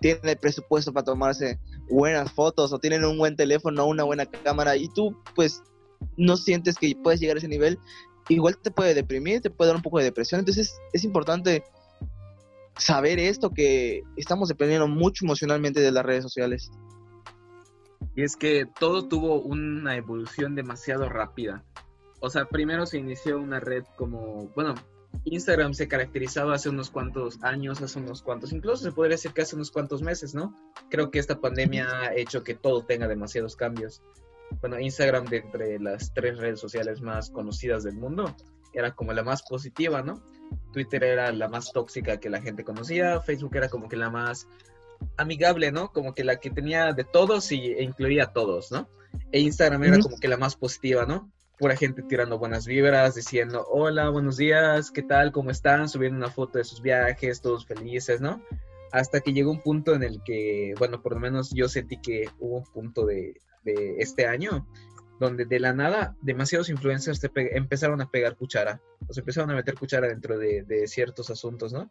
tienen el presupuesto para tomarse buenas fotos o tienen un buen teléfono o una buena cámara y tú pues no sientes que puedes llegar a ese nivel, igual te puede deprimir, te puede dar un poco de depresión. Entonces es importante saber esto, que estamos dependiendo mucho emocionalmente de las redes sociales. Y es que todo tuvo una evolución demasiado rápida. O sea, primero se inició una red como, bueno, Instagram se caracterizaba hace unos cuantos años, hace unos cuantos, incluso se podría decir que hace unos cuantos meses, ¿no? Creo que esta pandemia ha hecho que todo tenga demasiados cambios. Bueno, Instagram de entre las tres redes sociales más conocidas del mundo era como la más positiva, ¿no? Twitter era la más tóxica que la gente conocía, Facebook era como que la más amigable, ¿no? Como que la que tenía de todos y, e incluía a todos, ¿no? E Instagram era como que la más positiva, ¿no? Pura gente tirando buenas vibras, diciendo, hola, buenos días, ¿qué tal? ¿Cómo están? Subiendo una foto de sus viajes, todos felices, ¿no? Hasta que llegó un punto en el que, bueno, por lo menos yo sentí que hubo un punto de, este año donde de la nada demasiados influencers empezaron a pegar cuchara, o se empezaron a meter cuchara dentro de, de ciertos asuntos, ¿no?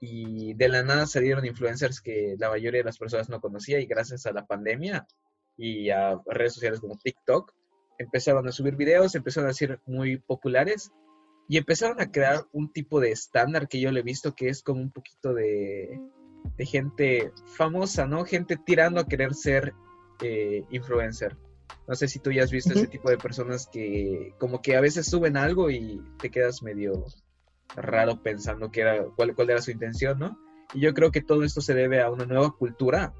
Y de la nada salieron influencers que la mayoría de las personas no conocía y gracias a la pandemia y a redes sociales como TikTok empezaron a subir videos, empezaron a ser muy populares y empezaron a crear un tipo de estándar que yo le he visto que es como un poquito de, de gente famosa, ¿no? Gente tirando a querer ser eh, influencer. No sé si tú ya has visto ese tipo de personas que como que a veces suben algo y te quedas medio raro pensando que era, cuál, cuál era su intención, ¿no? Y yo creo que todo esto se debe a una nueva cultura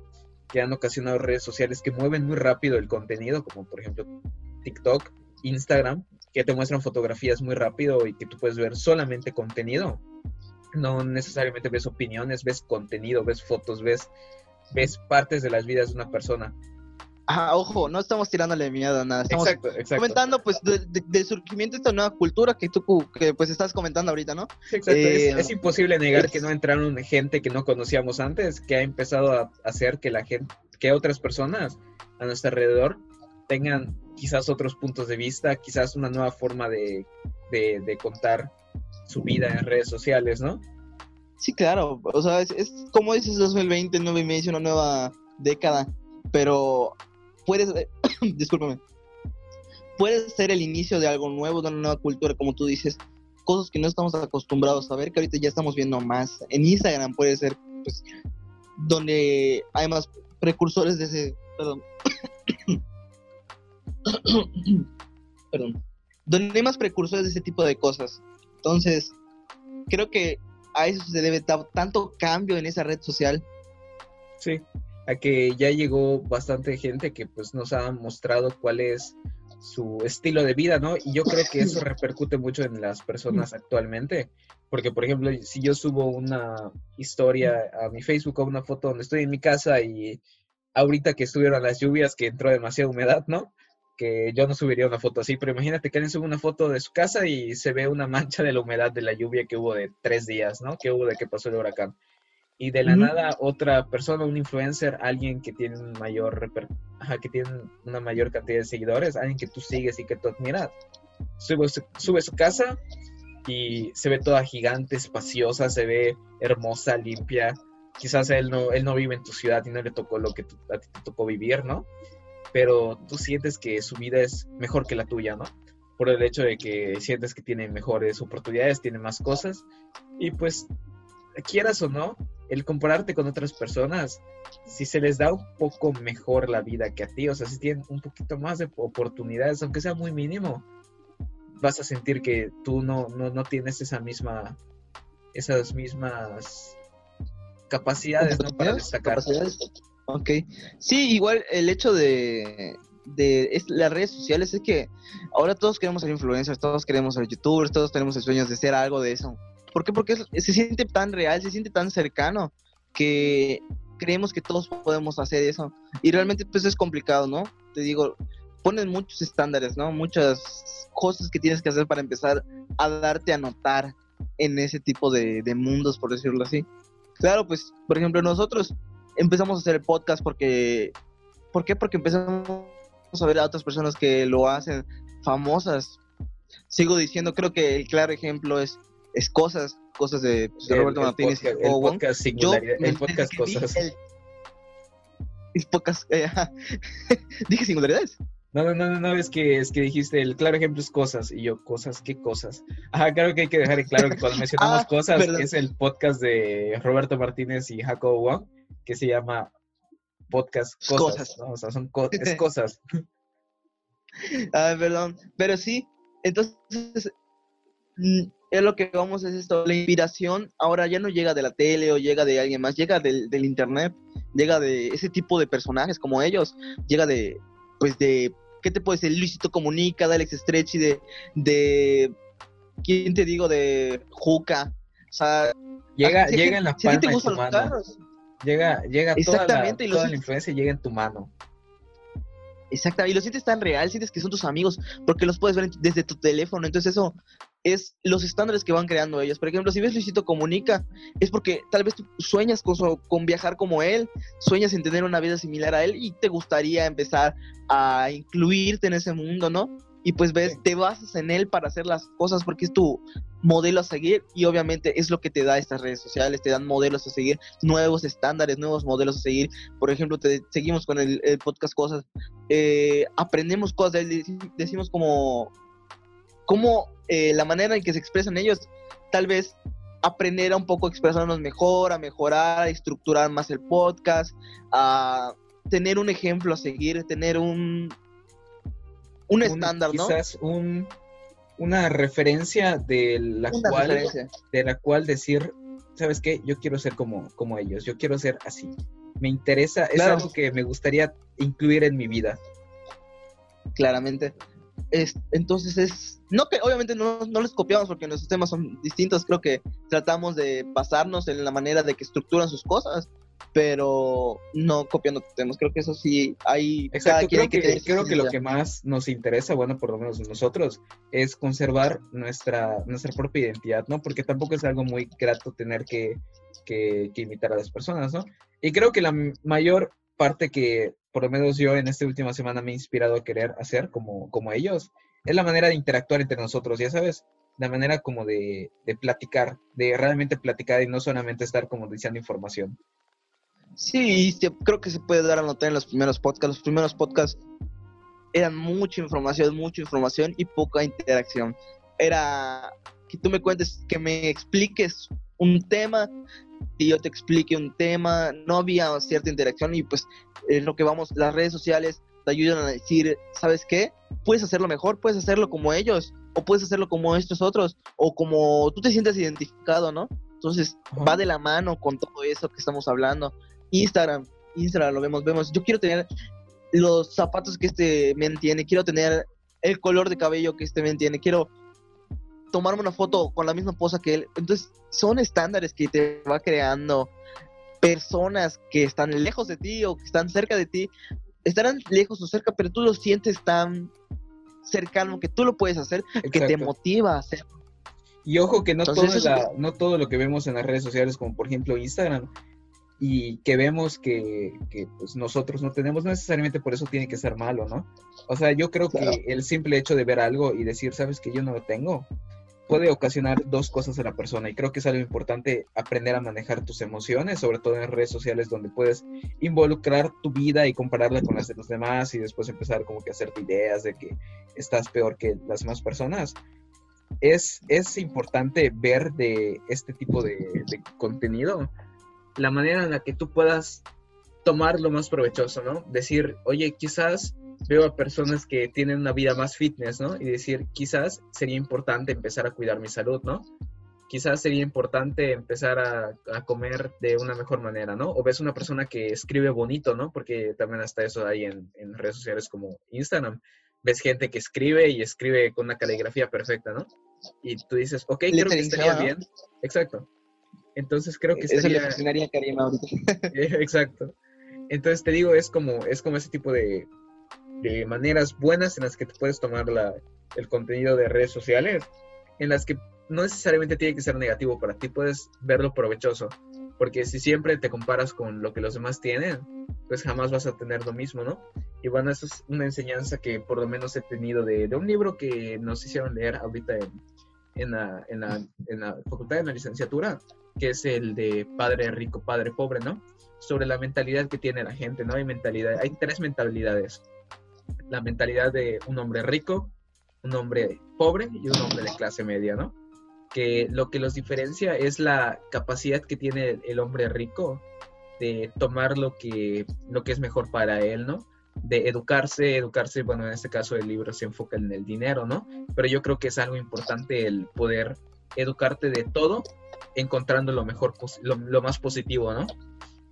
que han ocasionado redes sociales que mueven muy rápido el contenido, como por ejemplo TikTok, Instagram, que te muestran fotografías muy rápido y que tú puedes ver solamente contenido. No necesariamente ves opiniones, ves contenido, ves fotos, ves, ves partes de las vidas de una persona. Ah, ojo, no estamos tirándole miedo a nada, estamos comentando pues del surgimiento de esta nueva cultura que tú que pues estás comentando ahorita, ¿no? exacto, es, eh, imposible negar que no entraron gente que no conocíamos antes, que ha empezado a hacer que la gente, que otras personas a nuestro alrededor tengan quizás otros puntos de vista, quizás una nueva forma de, de, contar su vida en redes sociales, ¿no? Sí, claro, o sea, es, es como dices 2020, nueve meses, una nueva década, pero puede, discúlpame, puede ser el inicio de algo nuevo, de una nueva cultura, como tú dices, cosas que no estamos acostumbrados a ver, que ahorita ya estamos viendo más. En Instagram puede ser, pues, donde hay más precursores de ese, perdón, perdón, donde hay más precursores de ese tipo de cosas. Entonces, creo que a eso se debe tanto cambio en esa red social. Sí, a que ya llegó bastante gente que pues nos ha mostrado cuál es su estilo de vida, ¿no? Y yo creo que eso repercute mucho en las personas actualmente. Porque, por ejemplo, si yo subo una historia a mi Facebook o una foto donde estoy en mi casa y ahorita que estuvieron las lluvias, que entró demasiada humedad, ¿no? Que yo no subiría una foto así, pero imagínate que alguien sube una foto de su casa y se ve una mancha de la humedad de la lluvia que hubo de tres días, ¿no? Que hubo de que pasó el huracán y de la nada otra persona, un influencer, alguien que tiene un mayor que tiene una mayor cantidad de seguidores, alguien que tú sigues y que tú admiras, sube, sube su casa y se ve toda gigante, espaciosa, se ve hermosa, limpia. Quizás él no, él no vive en tu ciudad y no le tocó lo que a ti te tocó vivir, ¿no? Pero tú sientes que su vida es mejor que la tuya, ¿no? Por el hecho de que sientes que tiene mejores oportunidades, tiene más cosas. Y pues, quieras o no, el compararte con otras personas, si se les da un poco mejor la vida que a ti, o sea, si tienen un poquito más de oportunidades, aunque sea muy mínimo, vas a sentir que tú no, no, tienes esa misma, esas mismas capacidades, ¿no? Para destacar. Ok. Sí, igual el hecho de, de las redes sociales es que ahora todos queremos ser influencers, todos queremos ser youtubers, todos tenemos el sueño de ser algo de eso. ¿Por qué? Porque se siente tan real, se siente tan cercano que creemos que todos podemos hacer eso. Y realmente pues es complicado, ¿no? Te digo, ponen muchos estándares, ¿no? Muchas cosas que tienes que hacer para empezar a darte a notar en ese tipo de, mundos, por decirlo así. Claro, pues, por ejemplo, nosotros empezamos a hacer el podcast porque... ¿Por qué? Porque empezamos a ver a otras personas que lo hacen famosas. Sigo diciendo, creo que el claro ejemplo es es cosas, cosas de, pues, Roberto Martínez y el podcast singularidad, el podcast cosas. El, podcast, eh, dije singularidades. No, no, no, no, es que, es que dijiste, el claro ejemplo es cosas, y yo, cosas, ¿qué cosas? Ajá, claro que hay que dejar en claro que cuando mencionamos ah, cosas, es el podcast de Roberto Martínez y Jacobo Wong, que se llama Podcast Cosas, ¿no? O sea, son es cosas. ah, perdón, pero sí, entonces, mm, es lo que vamos es esto, la inspiración ahora ya no llega de la tele o llega de alguien más, llega del, internet, llega de ese tipo de personajes como ellos, llega de, pues de, ¿qué te puede decir? Luisito Comunica, de Alex Stretchy, de, de, ¿quién te digo? De Juca, o sea... Llega, llega en la palma de tu mano. Llega, llega toda, la, toda la influencia llega en tu mano. Exactamente, y lo sientes tan real, sientes que son tus amigos, porque los puedes ver desde tu teléfono, entonces eso es los estándares que van creando ellos. Por ejemplo, si ves Luisito Comunica, es porque tal vez tú sueñas con, con viajar como él, sueñas en tener una vida similar a él y te gustaría empezar a incluirte en ese mundo, ¿no? y pues ves, te basas en él para hacer las cosas porque es tu modelo a seguir y obviamente es lo que te da estas redes sociales, te dan modelos a seguir, nuevos estándares, nuevos modelos a seguir. Por ejemplo, te seguimos con el, podcast Cosas, eh, aprendemos cosas, decimos como, como eh, la manera en que se expresan ellos, tal vez aprender a un poco expresarnos mejor, a mejorar, a estructurar más el podcast, a tener un ejemplo a seguir, tener un, un estándar, ¿no? Quizás un, una referencia de la cual de la cual decir, ¿sabes qué? Yo quiero ser como, como ellos, yo quiero ser así. Me interesa, es algo que me gustaría incluir en mi vida. Claramente. Es, entonces es, no que obviamente no, no les copiamos porque nuestros temas son distintos, creo que tratamos de basarnos en la manera de que estructuran sus cosas pero no copiando temas. Creo que eso sí hay. Exacto, creo que, creo que lo que más nos interesa, bueno, por lo menos nosotros, es conservar nuestra, nuestra propia identidad, ¿no? Porque tampoco es algo muy grato tener que, que, imitar a las personas, ¿no? Y creo que la mayor parte que, por lo menos yo en esta última semana me he inspirado a querer hacer como, como ellos, es la manera de interactuar entre nosotros, ya sabes, la manera como de, de platicar, de realmente platicar y no solamente estar como diciendo información. Sí, creo que se puede dar a notar en los primeros podcasts. Los primeros podcasts eran mucha información, mucha información y poca interacción. Era que tú me cuentes, que me expliques un tema y yo te explique un tema. No había cierta interacción y pues en lo que vamos, las redes sociales te ayudan a decir, ¿sabes qué? Puedes hacerlo mejor, puedes hacerlo como ellos o puedes hacerlo como estos otros o como tú te sientes identificado, ¿no? Entonces va de la mano con todo eso que estamos hablando. Instagram, Instagram lo vemos, vemos, yo quiero tener los zapatos que este men tiene, quiero tener el color de cabello que este men tiene, quiero tomarme una foto con la misma posa que él. Entonces, son estándares que te va creando personas que están lejos de ti o que están cerca de ti. Estarán lejos o cerca, pero tú lo sientes tan cercano que tú lo puedes hacer, que te motiva a hacer. Y ojo que no, todo no todo lo que vemos en las redes sociales, como por ejemplo Instagram, y que vemos que, pues, nosotros no tenemos, no necesariamente por eso tiene que ser malo, ¿no? O sea, yo creo que el simple hecho de ver algo y decir, sabes que yo no lo tengo, puede ocasionar dos cosas en la persona y creo que es algo importante aprender a manejar tus emociones, sobre todo en redes sociales donde puedes involucrar tu vida y compararla con las de los demás y después empezar como que a hacerte ideas de que estás peor que las demás personas. Es, es importante ver de este tipo de contenido la manera en la que tú puedas tomar lo más provechoso, ¿no? Decir, oye, quizás veo a personas que tienen una vida más fitness, ¿no? Y decir, quizás sería importante empezar a cuidar mi salud, ¿no? Quizás sería importante empezar a, comer de una mejor manera, ¿no? O ves una persona que escribe bonito, ¿no? Porque también hasta eso hay en, en redes sociales como Instagram. Ves gente que escribe y escribe con una caligrafía perfecta, ¿no? Y tú dices, ok, creo que estaría bien. Exacto. Entonces creo que sería... Eso le ahorita. Exacto. Entonces te digo, es como, es como ese tipo de, de maneras buenas en las que te puedes tomar la, el contenido de redes sociales, en las que no necesariamente tiene que ser negativo para ti, puedes verlo provechoso, porque si siempre te comparas con lo que los demás tienen, pues jamás vas a tener lo mismo, ¿no? Y bueno, eso es una enseñanza que por lo menos he tenido de, de un libro que nos hicieron leer ahorita en, en, la, en, la, en la facultad de la licenciatura, que es el de padre rico, padre pobre, ¿no? Sobre la mentalidad que tiene la gente, ¿no? Hay mentalidad, hay tres mentalidades. La mentalidad de un hombre rico, un hombre pobre y un hombre de clase media, ¿no? Que lo que los diferencia es la capacidad que tiene el hombre rico de tomar lo que, lo que es mejor para él, ¿no? de educarse, educarse, bueno, en este caso el libro se enfoca en el dinero, ¿no? Pero yo creo que es algo importante el poder educarte de todo, encontrando lo mejor, lo, más positivo, ¿no?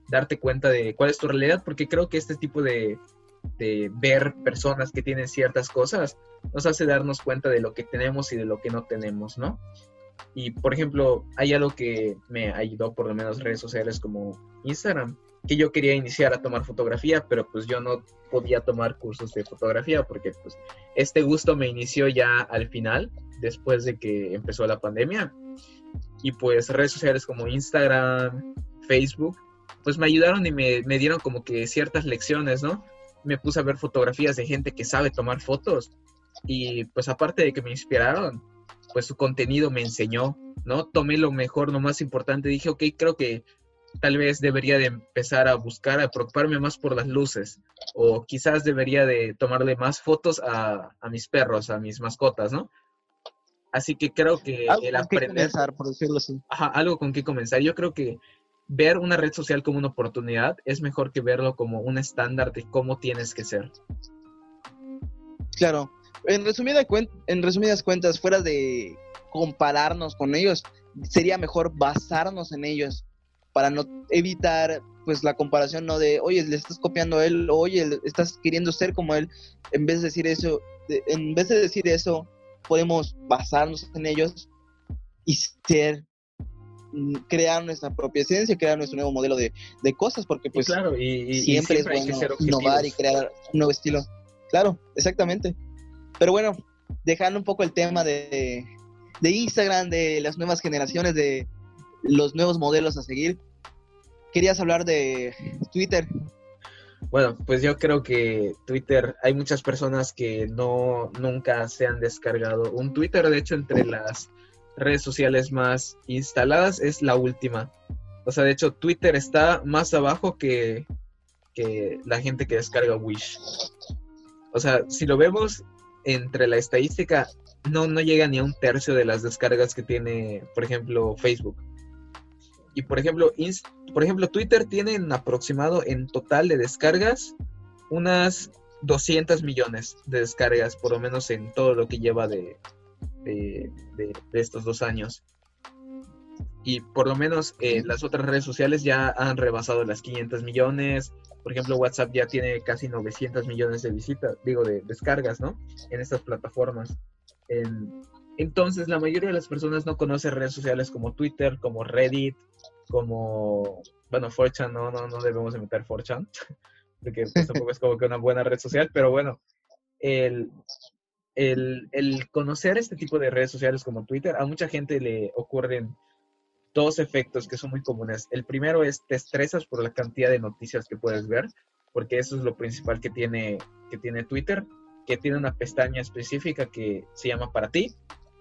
Darte cuenta de cuál es tu realidad, porque creo que este tipo de, de ver personas que tienen ciertas cosas nos hace darnos cuenta de lo que tenemos y de lo que no tenemos, ¿no? Y por ejemplo, hay algo que me ayudó por lo menos redes sociales como Instagram, que yo quería iniciar a tomar fotografía, pero pues yo no podía tomar cursos de fotografía porque pues este gusto me inició ya al final, después de que empezó la pandemia. Y pues redes sociales como Instagram, Facebook, pues me ayudaron y me, me dieron como que ciertas lecciones, ¿no? Me puse a ver fotografías de gente que sabe tomar fotos y pues aparte de que me inspiraron, pues su contenido me enseñó, ¿no? Tomé lo mejor, lo más importante, dije, ok, creo que tal vez debería de empezar a buscar, a preocuparme más por las luces, o quizás debería de tomarle más fotos a, mis perros, a mis mascotas, ¿no? Así que creo que el aprender... por decirlo así. Ajá, algo con que comenzar. Yo creo que ver una red social como una oportunidad es mejor que verlo como un estándar de cómo tienes que ser. Claro. En, resumida en resumidas cuentas, fuera de compararnos con ellos, sería mejor basarnos en ellos para no evitar pues la comparación no de oye le estás copiando a él oye estás queriendo ser como él en vez de decir eso en vez de decir eso podemos basarnos en ellos y ser crear nuestra propia esencia crear nuestro nuevo modelo de, cosas porque pues claro, y, siempre, es bueno innovar y crear un nuevo estilo claro exactamente pero bueno dejando un poco el tema de, de Instagram de las nuevas generaciones de los nuevos modelos a seguir. Querías hablar de Twitter. Bueno, pues yo creo que Twitter, hay muchas personas que no nunca se han descargado un Twitter. De hecho, entre las redes sociales más instaladas es la última. O sea, de hecho, Twitter está más abajo que, que la gente que descarga Wish. O sea, si lo vemos entre la estadística, no, no llega ni a un tercio de las descargas que tiene, por ejemplo, Facebook. Y por ejemplo, por ejemplo, Twitter tiene en aproximado en total de descargas unas 200 millones de descargas, por lo menos en todo lo que lleva de, de, estos dos años. y por lo menos eh, las otras redes sociales ya han rebasado las 500 millones. Por ejemplo, WhatsApp ya tiene casi 900 millones de visitas, digo, de descargas, ¿no? En estas plataformas. entonces, la mayoría de las personas no conocen redes sociales como Twitter, como Reddit, como, bueno, 4 no, no, no debemos meter 4chan, porque pues, tampoco es como que una buena red social, pero bueno, el, el, conocer este tipo de redes sociales como Twitter, a mucha gente le ocurren dos efectos que son muy comunes. El primero es te estresas por la cantidad de noticias que puedes ver, porque eso es lo principal que tiene, que tiene Twitter, que tiene una pestaña específica que se llama para ti,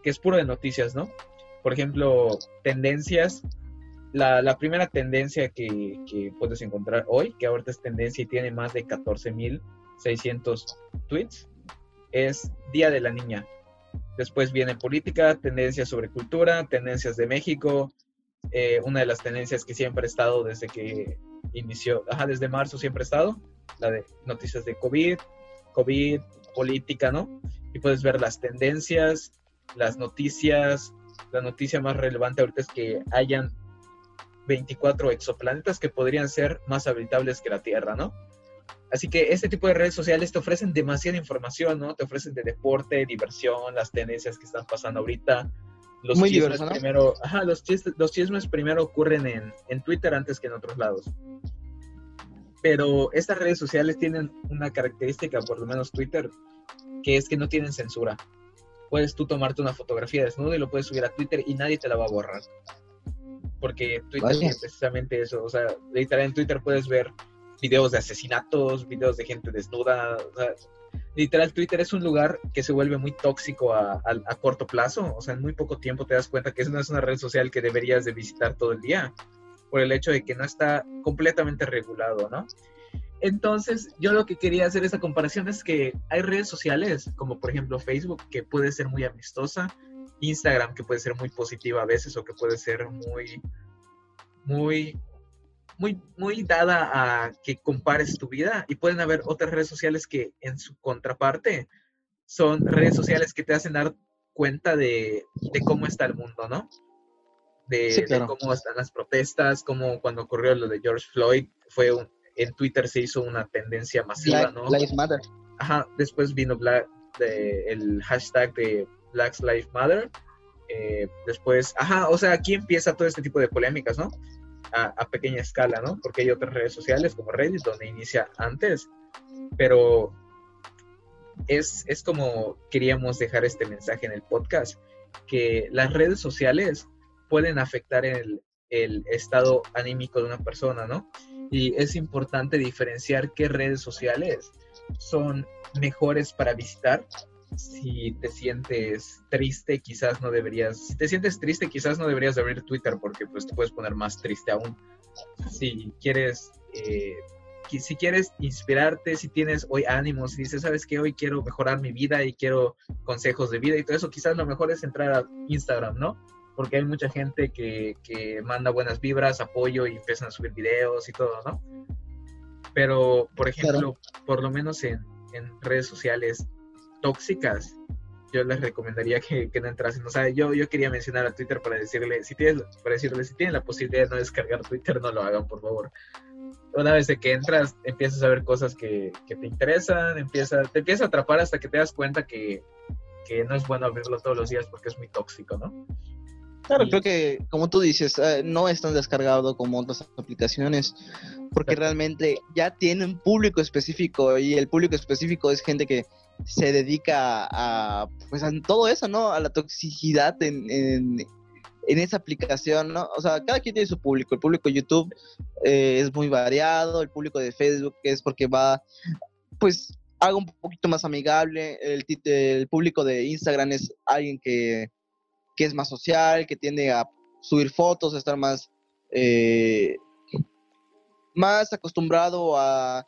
que es puro de noticias, ¿no? Por ejemplo, tendencias. La, la primera tendencia que, que, puedes encontrar hoy, que ahorita es tendencia y tiene más de 14.600 tweets, es Día de la Niña. Después viene política, tendencias sobre cultura, tendencias de México, eh, una de las tendencias que siempre ha estado desde que inició, ajá, desde marzo siempre ha estado, la de noticias de COVID, COVID, política, ¿no? Y puedes ver las tendencias, las noticias, la noticia más relevante ahorita es que hayan 24 exoplanetas que podrían ser más habitables que la Tierra, ¿no? Así que este tipo de redes sociales te ofrecen demasiada información, ¿no? Te ofrecen de deporte, diversión, las tendencias que están pasando ahorita, los Muy chismes diverso, ¿no? primero, ajá, los, chistes- los chismes primero ocurren en, en Twitter antes que en otros lados. Pero estas redes sociales tienen una característica, por lo menos Twitter, que es que no tienen censura. Puedes tú tomarte una fotografía desnuda y lo puedes subir a Twitter y nadie te la va a borrar. Porque Twitter tiene precisamente eso. O sea, literal en Twitter puedes ver videos de asesinatos, videos de gente desnuda. O sea, literal Twitter es un lugar que se vuelve muy tóxico a, a- a corto plazo. O sea, en muy poco tiempo te das cuenta que no es una red social que deberías de visitar todo el día. Por el hecho de que no está completamente regulado, ¿no? Entonces, yo lo que quería hacer esta comparación es que hay redes sociales, como por ejemplo Facebook, que puede ser muy amistosa, Instagram, que puede ser muy positiva a veces, o que puede ser muy, muy, muy, muy dada a que compares tu vida, y pueden haber otras redes sociales que en su contraparte son redes sociales que te hacen dar cuenta de, de cómo está el mundo, ¿no? De, Sí, de claro. cómo están las protestas, cómo cuando ocurrió lo de George Floyd, fue un, en Twitter se hizo una tendencia masiva, Black ¿no? Lives Matter. Ajá, después vino Black, de- el hashtag de Black Lives Matter. eh, después, ajá, o sea, aquí empieza todo este tipo de polémicas, ¿no? A, pequeña escala, ¿no? Porque hay otras redes sociales como Reddit donde inicia antes, pero es, es como queríamos dejar este mensaje en el podcast, que las redes sociales pueden afectar el, el estado anímico de una persona, ¿no? Y es importante diferenciar qué redes sociales son mejores para visitar. Si te sientes triste, quizás no deberías, si te sientes triste, quizás no deberías de abrir Twitter porque pues te puedes poner más triste aún. Si quieres, eh, si quieres inspirarte, si tienes hoy ánimos, si dices, sabes que hoy quiero mejorar mi vida y quiero consejos de vida y todo eso, quizás lo mejor es entrar a Instagram, ¿no? Porque hay mucha gente que, que manda buenas vibras, apoyo y empiezan a subir videos y todo, ¿no? Pero, por ejemplo, por lo menos en, en redes sociales tóxicas, yo les recomendaría que, que no entrasen. O sea, yo, yo quería mencionar a Twitter para decirle, si tienes, para decirle, si tienen la posibilidad de no descargar Twitter, no lo hagan, por favor. Una vez de que entras, empiezas a ver cosas que, que te interesan, empieza, te empieza a atrapar hasta que te das cuenta que, que no es bueno abrirlo todos los días porque es muy tóxico, ¿no? Claro, creo que, como tú dices, eh, no es tan descargado como otras aplicaciones, porque realmente ya tiene un público específico y el público específico es gente que se dedica a, pues, a todo eso, ¿no? A la toxicidad en, en, esa aplicación, ¿no? O sea, cada quien tiene su público. El público de YouTube eh, es muy variado, el público de Facebook es porque va, pues, algo un poquito más amigable. El, el público de Instagram es alguien que, que es más social, que tiende a subir fotos, a estar más, eh, más acostumbrado a,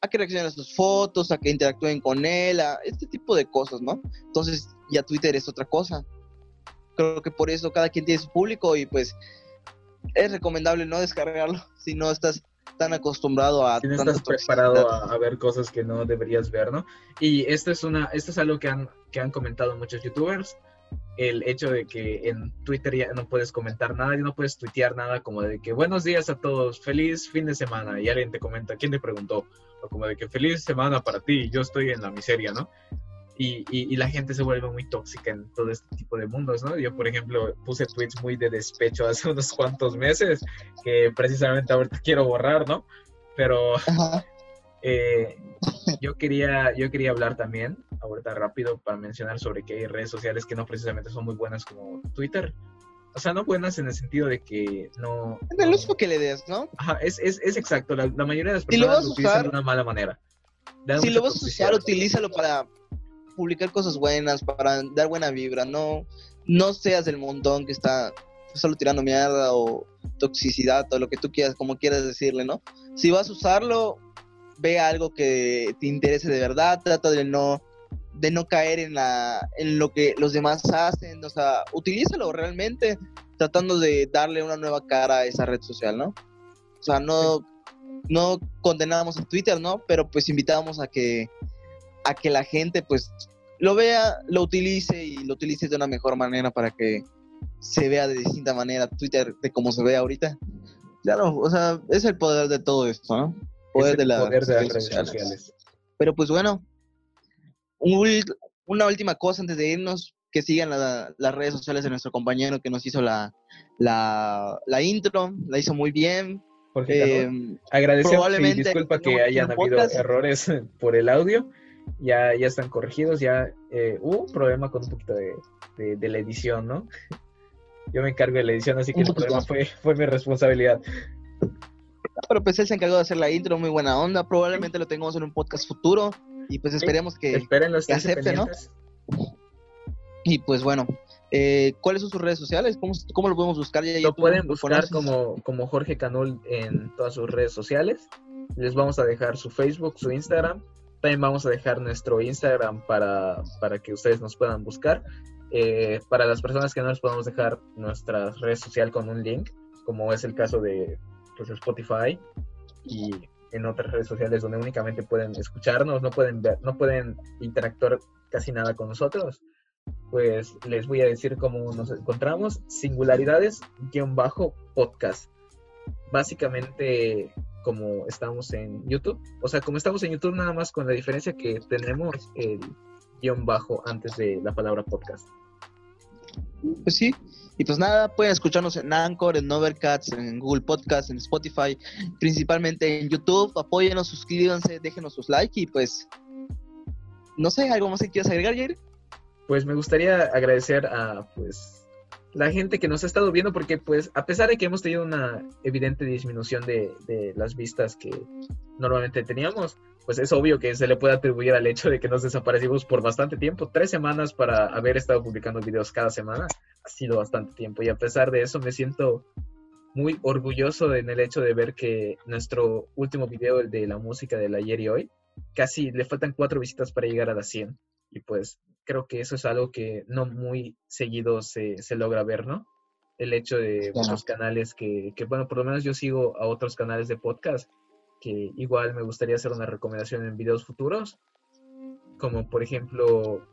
a que reaccionen a sus fotos, a que interactúen con él, a este tipo de cosas, ¿no? Entonces ya Twitter es otra cosa. Creo que por eso cada quien tiene su público y pues es recomendable no descargarlo si no estás tan acostumbrado a si no estás preparado a, a ver cosas que no deberías ver, ¿no? Y esto es una, esto es algo que han, que han comentado muchos youtubers, el hecho de que en Twitter ya no puedes comentar nada y no puedes tuitear nada como de que buenos días a todos, feliz fin de semana y alguien te comenta, ¿quién te preguntó? O como de que feliz semana para ti, yo estoy en la miseria, ¿no? Y, y, la gente se vuelve muy tóxica en todo este tipo de mundos, ¿no? Yo, por ejemplo, puse tweets muy de despecho hace unos cuantos meses que precisamente ahorita quiero borrar, ¿no? Pero eh, yo, quería, yo quería hablar también, ahorita rápido, para mencionar sobre que hay redes sociales que no precisamente son muy buenas como Twitter. O sea, no buenas en el sentido de que no... En el uso que le des, ¿no? Ajá, es, es, es exacto. La, la, mayoría de las personas lo, utilizan de una mala manera. si lo vas a usar, utilízalo para publicar cosas buenas, para dar buena vibra. No, no seas el montón que está solo tirando mierda o toxicidad o lo que tú quieras, como quieras decirle, ¿no? Si vas a usarlo, ve algo que te interese de verdad, trata de no de no caer en la en lo que los demás hacen, o sea, utilízalo realmente tratando de darle una nueva cara a esa red social, ¿no? O sea, no no condenamos a Twitter, ¿no? Pero pues invitamos a que a que la gente pues lo vea, lo utilice y lo utilice de una mejor manera para que se vea de distinta manera Twitter de cómo se ve ahorita. Claro, o sea, es el poder de todo esto, ¿no? Poder, de, las redes sociales. Pero pues bueno, una última cosa antes de irnos, que sigan las redes sociales de nuestro compañero que nos hizo la, la, intro, la hizo muy bien. Eh, Agradecemos y disculpa que hayan habido errores por el audio. Ya, ya están corregidos, ya eh, hubo un problema con un poquito de, de, la edición, ¿no? Yo me encargo de la edición, así que el problema fue, fue mi responsabilidad. Pero pues él se encargó de hacer la intro, muy buena onda. Probablemente lo tengamos en un podcast futuro. Y pues esperemos que, Esperen los que acepte, ¿no? Y pues bueno, eh, ¿cuáles son sus redes sociales? ¿Cómo, cómo lo podemos buscar? Ya lo pueden buscar como, como Jorge Canul en todas sus redes sociales. Les vamos a dejar su Facebook, su Instagram. También vamos a dejar nuestro Instagram para, para que ustedes nos puedan buscar. Eh, para las personas que no les podemos dejar nuestra red social con un link, como es el caso de pues, Spotify y en otras redes sociales donde únicamente pueden escucharnos, no pueden ver, no pueden interactuar casi nada con nosotros, pues les voy a decir cómo nos encontramos. Singularidades-podcast. Básicamente como estamos en YouTube. O sea, como estamos en YouTube nada más con la diferencia que tenemos el guion bajo antes de la palabra podcast. Pues sí, y pues nada, pueden escucharnos en Anchor, en Overcast, en Google Podcast, en Spotify, principalmente en YouTube. Apóyenos, suscríbanse, déjenos sus likes y pues, no sé, ¿algo más que quieras agregar, Jair? Pues me gustaría agradecer a pues la gente que nos ha estado viendo porque pues a pesar de que hemos tenido una evidente disminución de, de las vistas que normalmente teníamos, pues es obvio que se le puede atribuir al hecho de que nos desaparecimos por bastante tiempo. Tres semanas para haber estado publicando videos cada semana ha sido bastante tiempo y a pesar de eso me siento muy orgulloso en el hecho de ver que nuestro último video, el de la música del ayer y hoy, casi le faltan cuatro visitas para llegar a las 100 y pues creo que eso es algo que no muy seguido se, logra ver, ¿no? El hecho de muchos canales que, que, bueno, por lo menos yo sigo a otros canales de podcast que igual me gustaría hacer una recomendación en videos futuros, como por ejemplo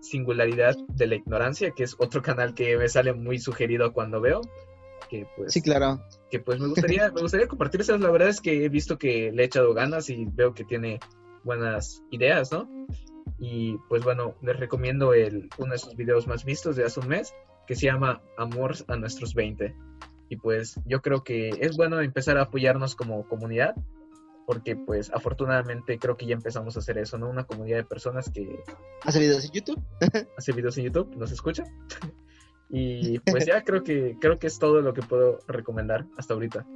Singularidad de la Ignorancia, que es otro canal que me sale muy sugerido cuando veo. Que pues, sí, claro. Que pues me gustaría, me gustaría compartirse. La verdad es que he visto que le he echado ganas y veo que tiene buenas ideas, ¿no? Y pues bueno, les recomiendo el, uno de sus videos más vistos de hace un mes, que se llama Amor a nuestros 20. Y pues yo creo que es bueno empezar a apoyarnos como comunidad porque pues afortunadamente creo que ya empezamos a hacer eso, ¿no? Una comunidad de personas que... ¿Hace videos en YouTube? hace videos en YouTube, nos escucha. y pues ya creo que, creo que es todo lo que puedo recomendar hasta ahorita.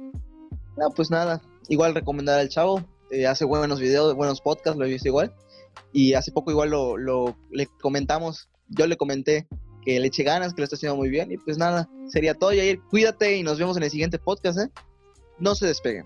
No, pues nada, igual recomendar al chavo, eh, hace buenos videos, buenos podcasts, lo he visto igual. Y hace poco igual lo, lo, le comentamos, yo le comenté que le eche ganas, que lo está haciendo muy bien. Y pues nada, sería todo, Yair. Cuídate y nos vemos en el siguiente podcast, ¿eh? No se despeguen.